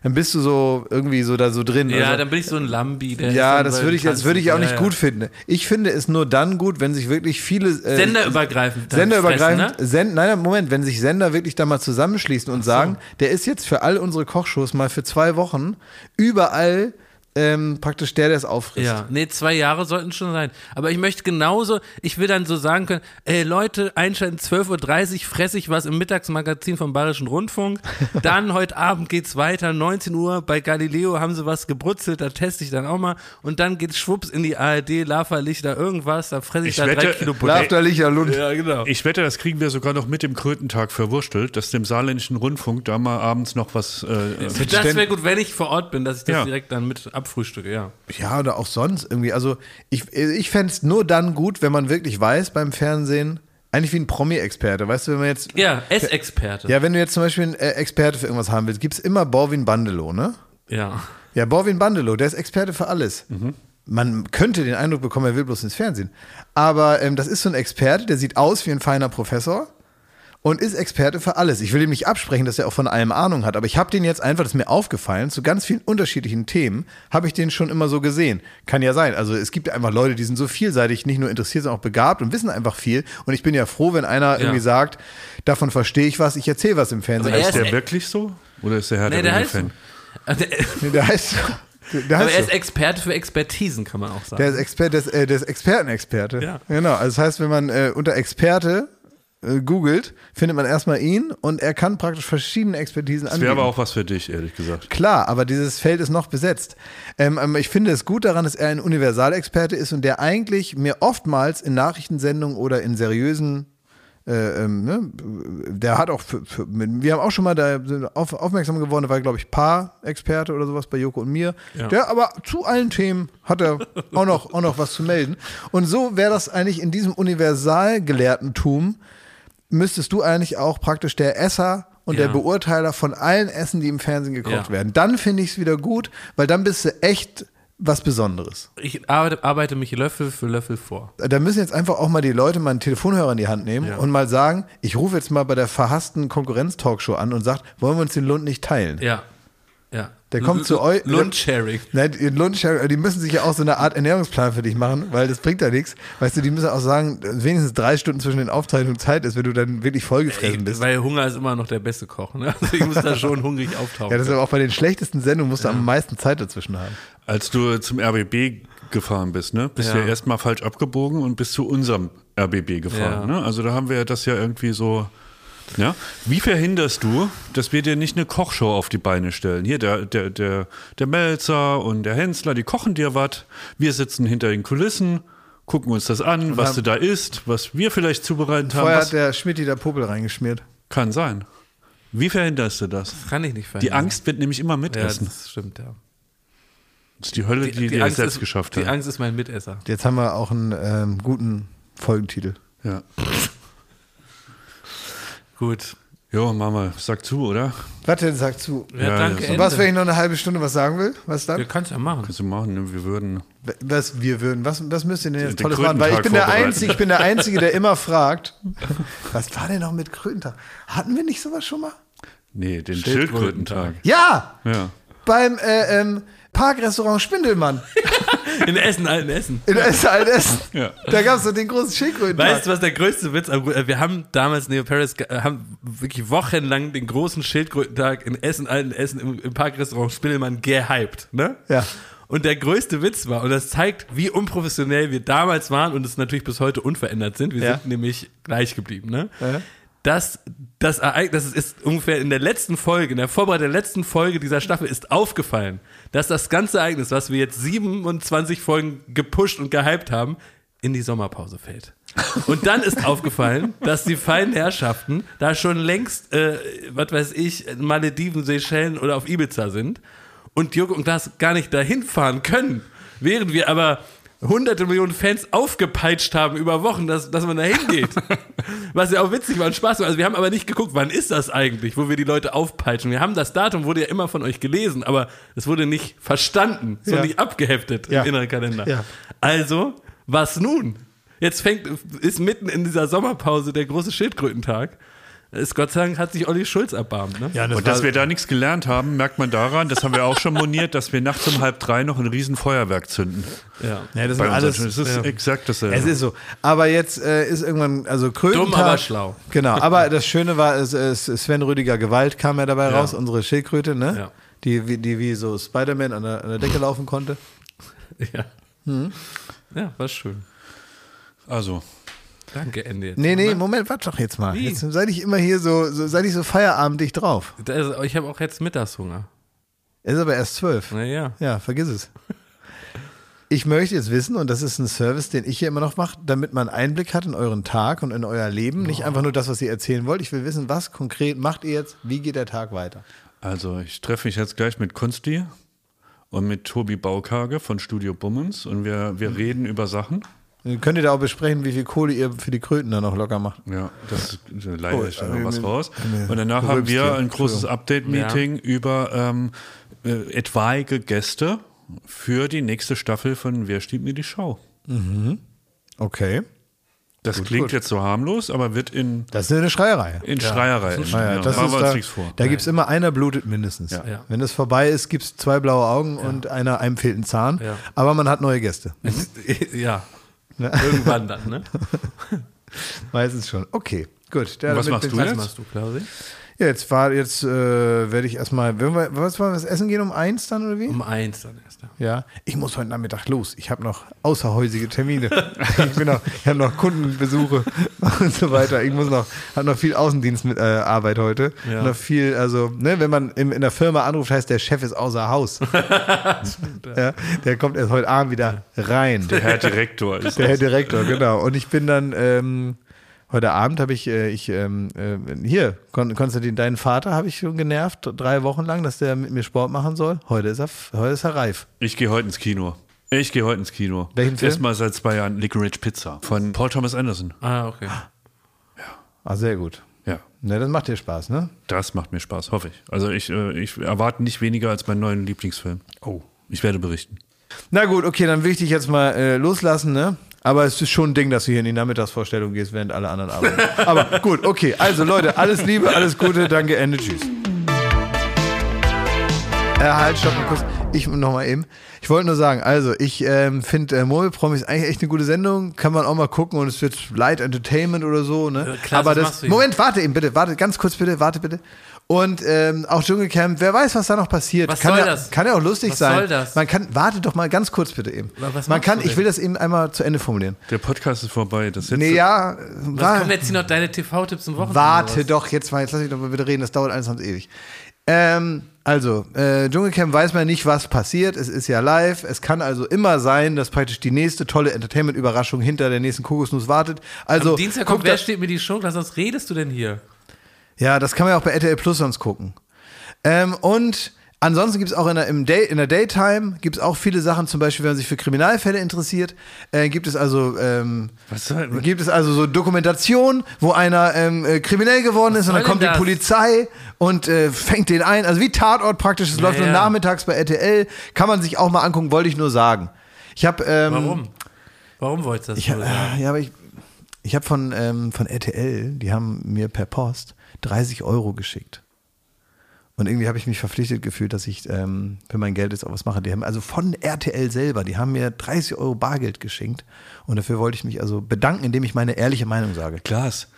dann bist du so irgendwie so da so drin. Ja, also, dann bin ich so ein Lambi. Ja, das würde ich, das würde ich auch nicht Ja, gut ja. finden. Ich finde es nur dann gut, wenn sich wirklich viele äh, Senderübergreifend. Senderübergreifend, fressen, ne? Send, nein, Moment, wenn sich Sender wirklich da mal zusammenschließen und sagen, der ist jetzt für all unsere Kochshows mal für zwei Wochen überall ähm, praktisch der, der es auffrisst. Ja, nee, zwei Jahre sollten schon sein. Aber ich möchte genauso, ich will dann so sagen können, ey Leute, einschalten 12.30 Uhr, fresse ich was im Mittagsmagazin vom Bayerischen Rundfunk. Dann heute Abend geht's weiter, 19 Uhr bei Galileo haben sie was gebrutzelt, da teste ich dann auch mal. Und dann geht's schwupps in die ARD, Laferlichter, irgendwas, da fresse ich, Ich da drei wette, Kilo Butter. Lafterlicher Lund. Ja, genau. Ich wette, das kriegen wir sogar noch mit dem Krötentag verwurstelt, dass dem saarländischen Rundfunk da mal abends noch was. Äh, Das wäre gut, wenn ich vor Ort bin, dass ich das Ja. direkt dann mit abfrühstücke, ja. Ja, oder auch sonst irgendwie. Also ich, ich fände es nur dann gut, wenn man wirklich weiß beim Fernsehen, eigentlich wie ein Promi-Experte, weißt du, wenn man jetzt. Ja, Essexperte. Ja, wenn du jetzt zum Beispiel einen äh, Experte für irgendwas haben willst, gibt es immer Borwin Bandelow, ne? ja. Ja, Borwin Bandelow, der ist Experte für alles. Man könnte den Eindruck bekommen, er will bloß ins Fernsehen. Aber ähm, das ist so ein Experte, der sieht aus wie ein feiner Professor und ist Experte für alles. Ich will ihm nicht absprechen, dass er auch von allem Ahnung hat, aber ich habe den jetzt einfach, das ist mir aufgefallen, zu ganz vielen unterschiedlichen Themen habe ich den schon immer so gesehen. Kann ja sein. Also es gibt ja einfach Leute, die sind so vielseitig, nicht nur interessiert, sondern auch begabt und wissen einfach viel. Und ich bin ja froh, wenn einer irgendwie sagt, davon verstehe ich was, ich erzähle was im Fernsehen. Aber er ist der wirklich so? Oder ist der Herr Nee, der der Ringe heißt Fan? Nee, der heißt, der Aber er so. ist Experte für Expertisen, kann man auch sagen. Der ist Experte, der ist, äh, der ist Expertenexperte. Ja. Genau. Also das heißt, wenn man äh, unter Experte äh, googelt, findet man erstmal ihn und er kann praktisch verschiedene Expertisen Das wäre anbieten. aber auch was für dich, ehrlich gesagt. Klar, aber dieses Feld ist noch besetzt. Ähm, ähm, ich finde es gut daran, dass er ein Universalexperte ist und der eigentlich mir oftmals in Nachrichtensendungen oder in seriösen äh, ähm, ne, der hat auch, für, für, wir haben auch schon mal da auf, aufmerksam geworden, da war, glaube ich, Paar-Experte oder sowas bei Joko und mir. Ja. Der aber zu allen Themen hat er auch noch, auch noch was zu melden. Und so wäre das eigentlich in diesem Universalgelehrtentum, müsstest du eigentlich auch praktisch der Esser und Ja. der Beurteiler von allen Essen, die im Fernsehen gekocht Ja. werden. Dann finde ich es wieder gut, weil dann bist du echt was Besonderes. Ich arbeite, arbeite mich Löffel für Löffel vor. Da müssen jetzt einfach auch mal die Leute mal einen Telefonhörer in die Hand nehmen Ja. und mal sagen, ich rufe jetzt mal bei der verhassten Konkurrenz-Talkshow an und sage, wollen wir uns den Lund nicht teilen? Ja. Ja. Der kommt zu euch. Lundsharing. Nein, die Lundsharing, die müssen sich ja auch so eine Art Ernährungsplan für dich machen, weil das bringt ja nichts. Weißt du, die müssen auch sagen, wenigstens drei Stunden zwischen den Aufzeichnungen Zeit ist, wenn du dann wirklich vollgefressen bist. Weil Hunger ist immer noch der beste Koch. Ne? Also ich muss da schon hungrig auftauchen. Ja, das ist aber auch bei den schlechtesten Sendungen musst du am meisten Zeit dazwischen haben. Als du zum RBB gefahren bist, ne? Bist Ja. ja, erstmal falsch abgebogen und bist zu unserem RBB gefahren. Ja. Ne? Also da haben wir das ja irgendwie so. Ja? Wie verhinderst du, dass wir dir nicht eine Kochshow auf die Beine stellen? Hier, der, der, der, der Melzer und der Hensler, die kochen dir was. Wir sitzen hinter den Kulissen, gucken uns das an, was du da isst, was wir vielleicht zubereitet haben. Vorher Was hat der Schmidt da Popel reingeschmiert. kann sein. Wie verhinderst du das? kann ich nicht Die verhindern. Angst wird nämlich immer Ja, mitessen. das stimmt, ja. das ist die Hölle, die, dir Angst selbst ist, geschafft die hat. Angst ist mein Mitesser. Jetzt haben wir auch einen ähm, guten Folgentitel. Ja. Gut. Jo, Mama, sag zu, oder? Was denn, sag zu? Ja, Ja, danke. Und was, wenn ich noch eine halbe Stunde was sagen will? Was dann? Wir können es ja machen. Kannst du machen, ne? wir würden. Was wir würden, was, was müsst ihr denn jetzt Den Tolles machen? Weil ich bin der. Einzige, ich bin der Einzige, der immer fragt, was war denn noch mit Krötentag? Hatten wir nicht sowas schon mal? Nee, den Schildkrötentag. Schildkrötentag. Ja! Ja. Beim äh, ähm, Parkrestaurant Spindelmann In Essen, alten Essen. in Essen-Altessen. Ja. Da gab es so den großen Schildkrötentag. Weißt du, was der größte Witz äh, Wir haben damals Neo Paris, äh, haben wirklich wochenlang den großen Schildkrötentag in Essen, alten Essen im, im Parkrestaurant Spindelmann gehypt, ne? Ja. Und der größte Witz war, und das zeigt, wie unprofessionell wir damals waren und es natürlich bis heute unverändert sind. Wir Ja. sind nämlich gleich geblieben, ne? Ja. Dass das Ereignis, ist ungefähr in der letzten Folge, in der Vorbereitung der letzten Folge dieser Staffel ist aufgefallen, dass das ganze Ereignis, was wir jetzt 27 Folgen gepusht und gehypt haben, in die Sommerpause fällt. Und dann ist aufgefallen, dass die feinen Herrschaften da schon längst, äh, was weiß ich, Malediven, Seychellen oder auf Ibiza sind und Jürgen und Klaas gar nicht dahin fahren können. Während wir aber hunderte Millionen Fans aufgepeitscht haben über Wochen, dass, dass man da hingeht. Was ja auch witzig war und Spaß war. Also wir haben aber nicht geguckt, wann ist das eigentlich, wo wir die Leute aufpeitschen. Wir haben das Datum, wurde ja immer von euch gelesen, aber es wurde nicht verstanden, so Ja. nicht abgeheftet Ja. im inneren Kalender. Ja. Also, was nun? Jetzt fängt, ist mitten in dieser Sommerpause der große Schildkrötentag. Ist Gott sei Dank hat sich Olli Schulz erbarmt, ne? Ja, das Und dass wir da nichts gelernt haben, merkt man daran, das haben wir auch schon moniert, dass wir nachts um halb drei noch ein riesen Feuerwerk zünden. Ja. ja, das alles, es ist ja. exakt dasselbe. Es ist so. Aber jetzt äh, ist irgendwann, also Krötentag. Dumm, aber schlau. Genau. Aber das Schöne war, es, es, Sven Rüdiger Gewalt kam ja dabei Ja. raus, unsere Schildkröte, ne? Ja. Die, wie- die wie so Spider-Man an der, an der Decke laufen konnte. Ja. Hm. Ja, war schön. also, Danke, Ende. jetzt. Nee, nee, Moment, warte doch jetzt mal. Wie? Jetzt sei ich immer hier so, so sei ich so feierabendlich drauf. Das, ich habe auch jetzt Mittagshunger. Es ist aber erst zwölf. Naja. Ja, vergiss es. Ich möchte jetzt wissen, und das ist ein Service, den ich hier immer noch mache, damit man Einblick hat in euren Tag und in euer Leben. Nicht einfach nur das, was ihr erzählen wollt. Ich will wissen, was konkret macht ihr jetzt? Wie geht der Tag weiter? also ich treffe mich jetzt gleich mit Kunsti und mit Tobi Baukage von Studio Bummens und wir, wir reden über Sachen. Könnt ihr da auch besprechen, wie viel Kohle ihr für die Kröten dann noch locker macht? Ja, das leider Oh, ist da noch was raus. Und danach haben wir hier. ein großes. Update-Meeting über ähm, äh, etwaige Gäste für die nächste Staffel von Wer steht mir die Show? Okay. Das klingt gut. jetzt so harmlos, aber wird in, Das ist eine Schreierei. in Schreierei. ja, Ja, das ist wir uns da, nichts vor. da gibt es immer einer blutet mindestens. Ja. Ja. Wenn es vorbei ist, gibt es zwei blaue Augen und einer, einem fehlt ein Zahn. Ja. Aber man hat neue Gäste. ja. Irgendwann dann, ne? Meistens schon. Okay, gut. Was machst du ich- Was jetzt? machst du, Klausi? Ja, jetzt war jetzt äh, werde ich erstmal, wir, was wollen wir das essen gehen um eins dann oder wie? Um eins dann erst. ja. Ja, ich muss heute Nachmittag los. Ich habe noch außerhäusige Termine. ich bin noch, ich habe noch Kundenbesuche und so weiter. Ich muss noch, habe noch viel Außendienstarbeit äh, Arbeit heute. Ja. Noch viel, also ne, wenn man im, in der Firma anruft, heißt der Chef ist außer Haus. ja, der kommt erst heute Abend wieder rein. Der Herr Direktor ist Der Herr Direktor, genau. Und ich bin dann, ähm, heute Abend habe ich, äh, ich ähm, äh, hier, Kon Konstantin, deinen Vater habe ich schon genervt, drei Wochen lang, dass der mit mir Sport machen soll. Heute ist er, heute ist er reif. Ich gehe heute ins Kino. Ich gehe heute ins Kino. Welchen Film? Erstmal seit zwei Jahren Licorice Pizza von Paul Thomas Anderson. Ah, okay. Ah, sehr gut. Ja, Ne, das macht dir Spaß, ne? das macht mir Spaß, hoffe ich. Also ich, äh, ich erwarte nicht weniger als meinen neuen Lieblingsfilm. Oh. Ich werde berichten. Na gut, okay, dann will ich dich jetzt mal äh, loslassen, ne? Aber es ist schon ein Ding, dass du hier in die Nachmittagsvorstellung gehst, während alle anderen arbeiten. Aber gut, okay. Also Leute, alles Liebe, alles Gute, danke, Ende, tschüss. Äh, halt, stopp mal kurz. Ich noch mal eben. Ich wollte nur sagen, also ich ähm, finde äh, Murmelpromis eigentlich echt eine gute Sendung. Kann man auch mal gucken und es wird Light Entertainment oder so. Ne? Äh, klar, Aber das das. Moment, warte eben bitte, warte ganz kurz bitte, warte bitte. Und ähm, auch Dschungelcamp, wer weiß, was da noch passiert. Was kann soll ja, das? Kann ja auch lustig Was sein. soll das? Man kann, warte doch mal ganz kurz bitte eben. Was man kann, ich will das eben einmal zu Ende formulieren. Der Podcast ist vorbei. Das Nee, ja, Was war, kommen jetzt hier noch deine TV-Tipps im Wochenende? Warte was? doch, jetzt mal, jetzt lass mich doch mal bitte reden, das dauert alles ganz ewig. Ähm, also, äh, Dschungelcamp weiß man nicht, was passiert. Es ist ja live. Es kann also immer sein, dass praktisch die nächste tolle Entertainment-Überraschung hinter der nächsten Kokosnuss wartet. Also, Am Dienstag kommt, wer steht mir die Show? Was was redest du denn hier? Ja, das kann man ja auch bei RTL Plus sonst gucken. Ähm, und ansonsten gibt es auch in der, im Day, in der Daytime gibt es auch viele Sachen, zum Beispiel, wenn man sich für Kriminalfälle interessiert, äh, gibt es also ähm, Was soll, gibt es also so Dokumentation, wo einer ähm, äh, kriminell geworden ist und dann kommt die das? Polizei und äh, fängt den ein. Also wie Tatort praktisch, es läuft nur ja. nachmittags bei RTL, kann man sich auch mal angucken, wollte ich nur sagen. Ich habe ähm, Warum? Warum wolltest du das ich, äh, ja, aber ich, ich habe von, ähm, von RTL, die haben mir per Post 30 Euro geschickt. Und irgendwie habe ich mich verpflichtet gefühlt, dass ich ähm, für mein Geld jetzt auch was mache. Die haben also von RTL selber, die haben mir 30 Euro Bargeld geschenkt. Und dafür wollte ich mich also bedanken, indem ich meine ehrliche Meinung sage. Klaas.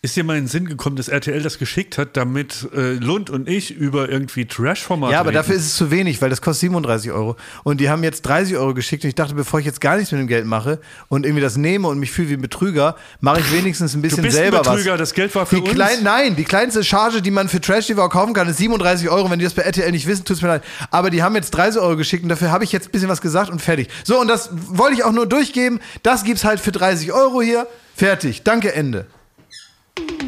Ist dir mal in den Sinn gekommen, dass RTL das geschickt hat, damit äh, Lund und ich über irgendwie Trash-Formate Ja, aber reden? dafür ist es zu wenig, weil das kostet 37 Euro. Und die haben jetzt 30 Euro geschickt. Und ich dachte, bevor ich jetzt gar nichts mit dem Geld mache und irgendwie das nehme und mich fühle wie ein Betrüger, mache ich wenigstens ein bisschen Du bist selber ein Betrüger, was. das Geld war für die uns. Klein, nein, die kleinste Charge, die man für Trash TV kaufen kann, ist 37 Euro. Wenn die das bei RTL nicht wissen, tut's mir leid. Aber die haben jetzt 30 Euro geschickt und dafür habe ich jetzt ein bisschen was gesagt und fertig. So, und das wollte ich auch nur durchgeben. Das gibt's halt für 30 Euro hier. Fertig. Danke, Ende. Baywatch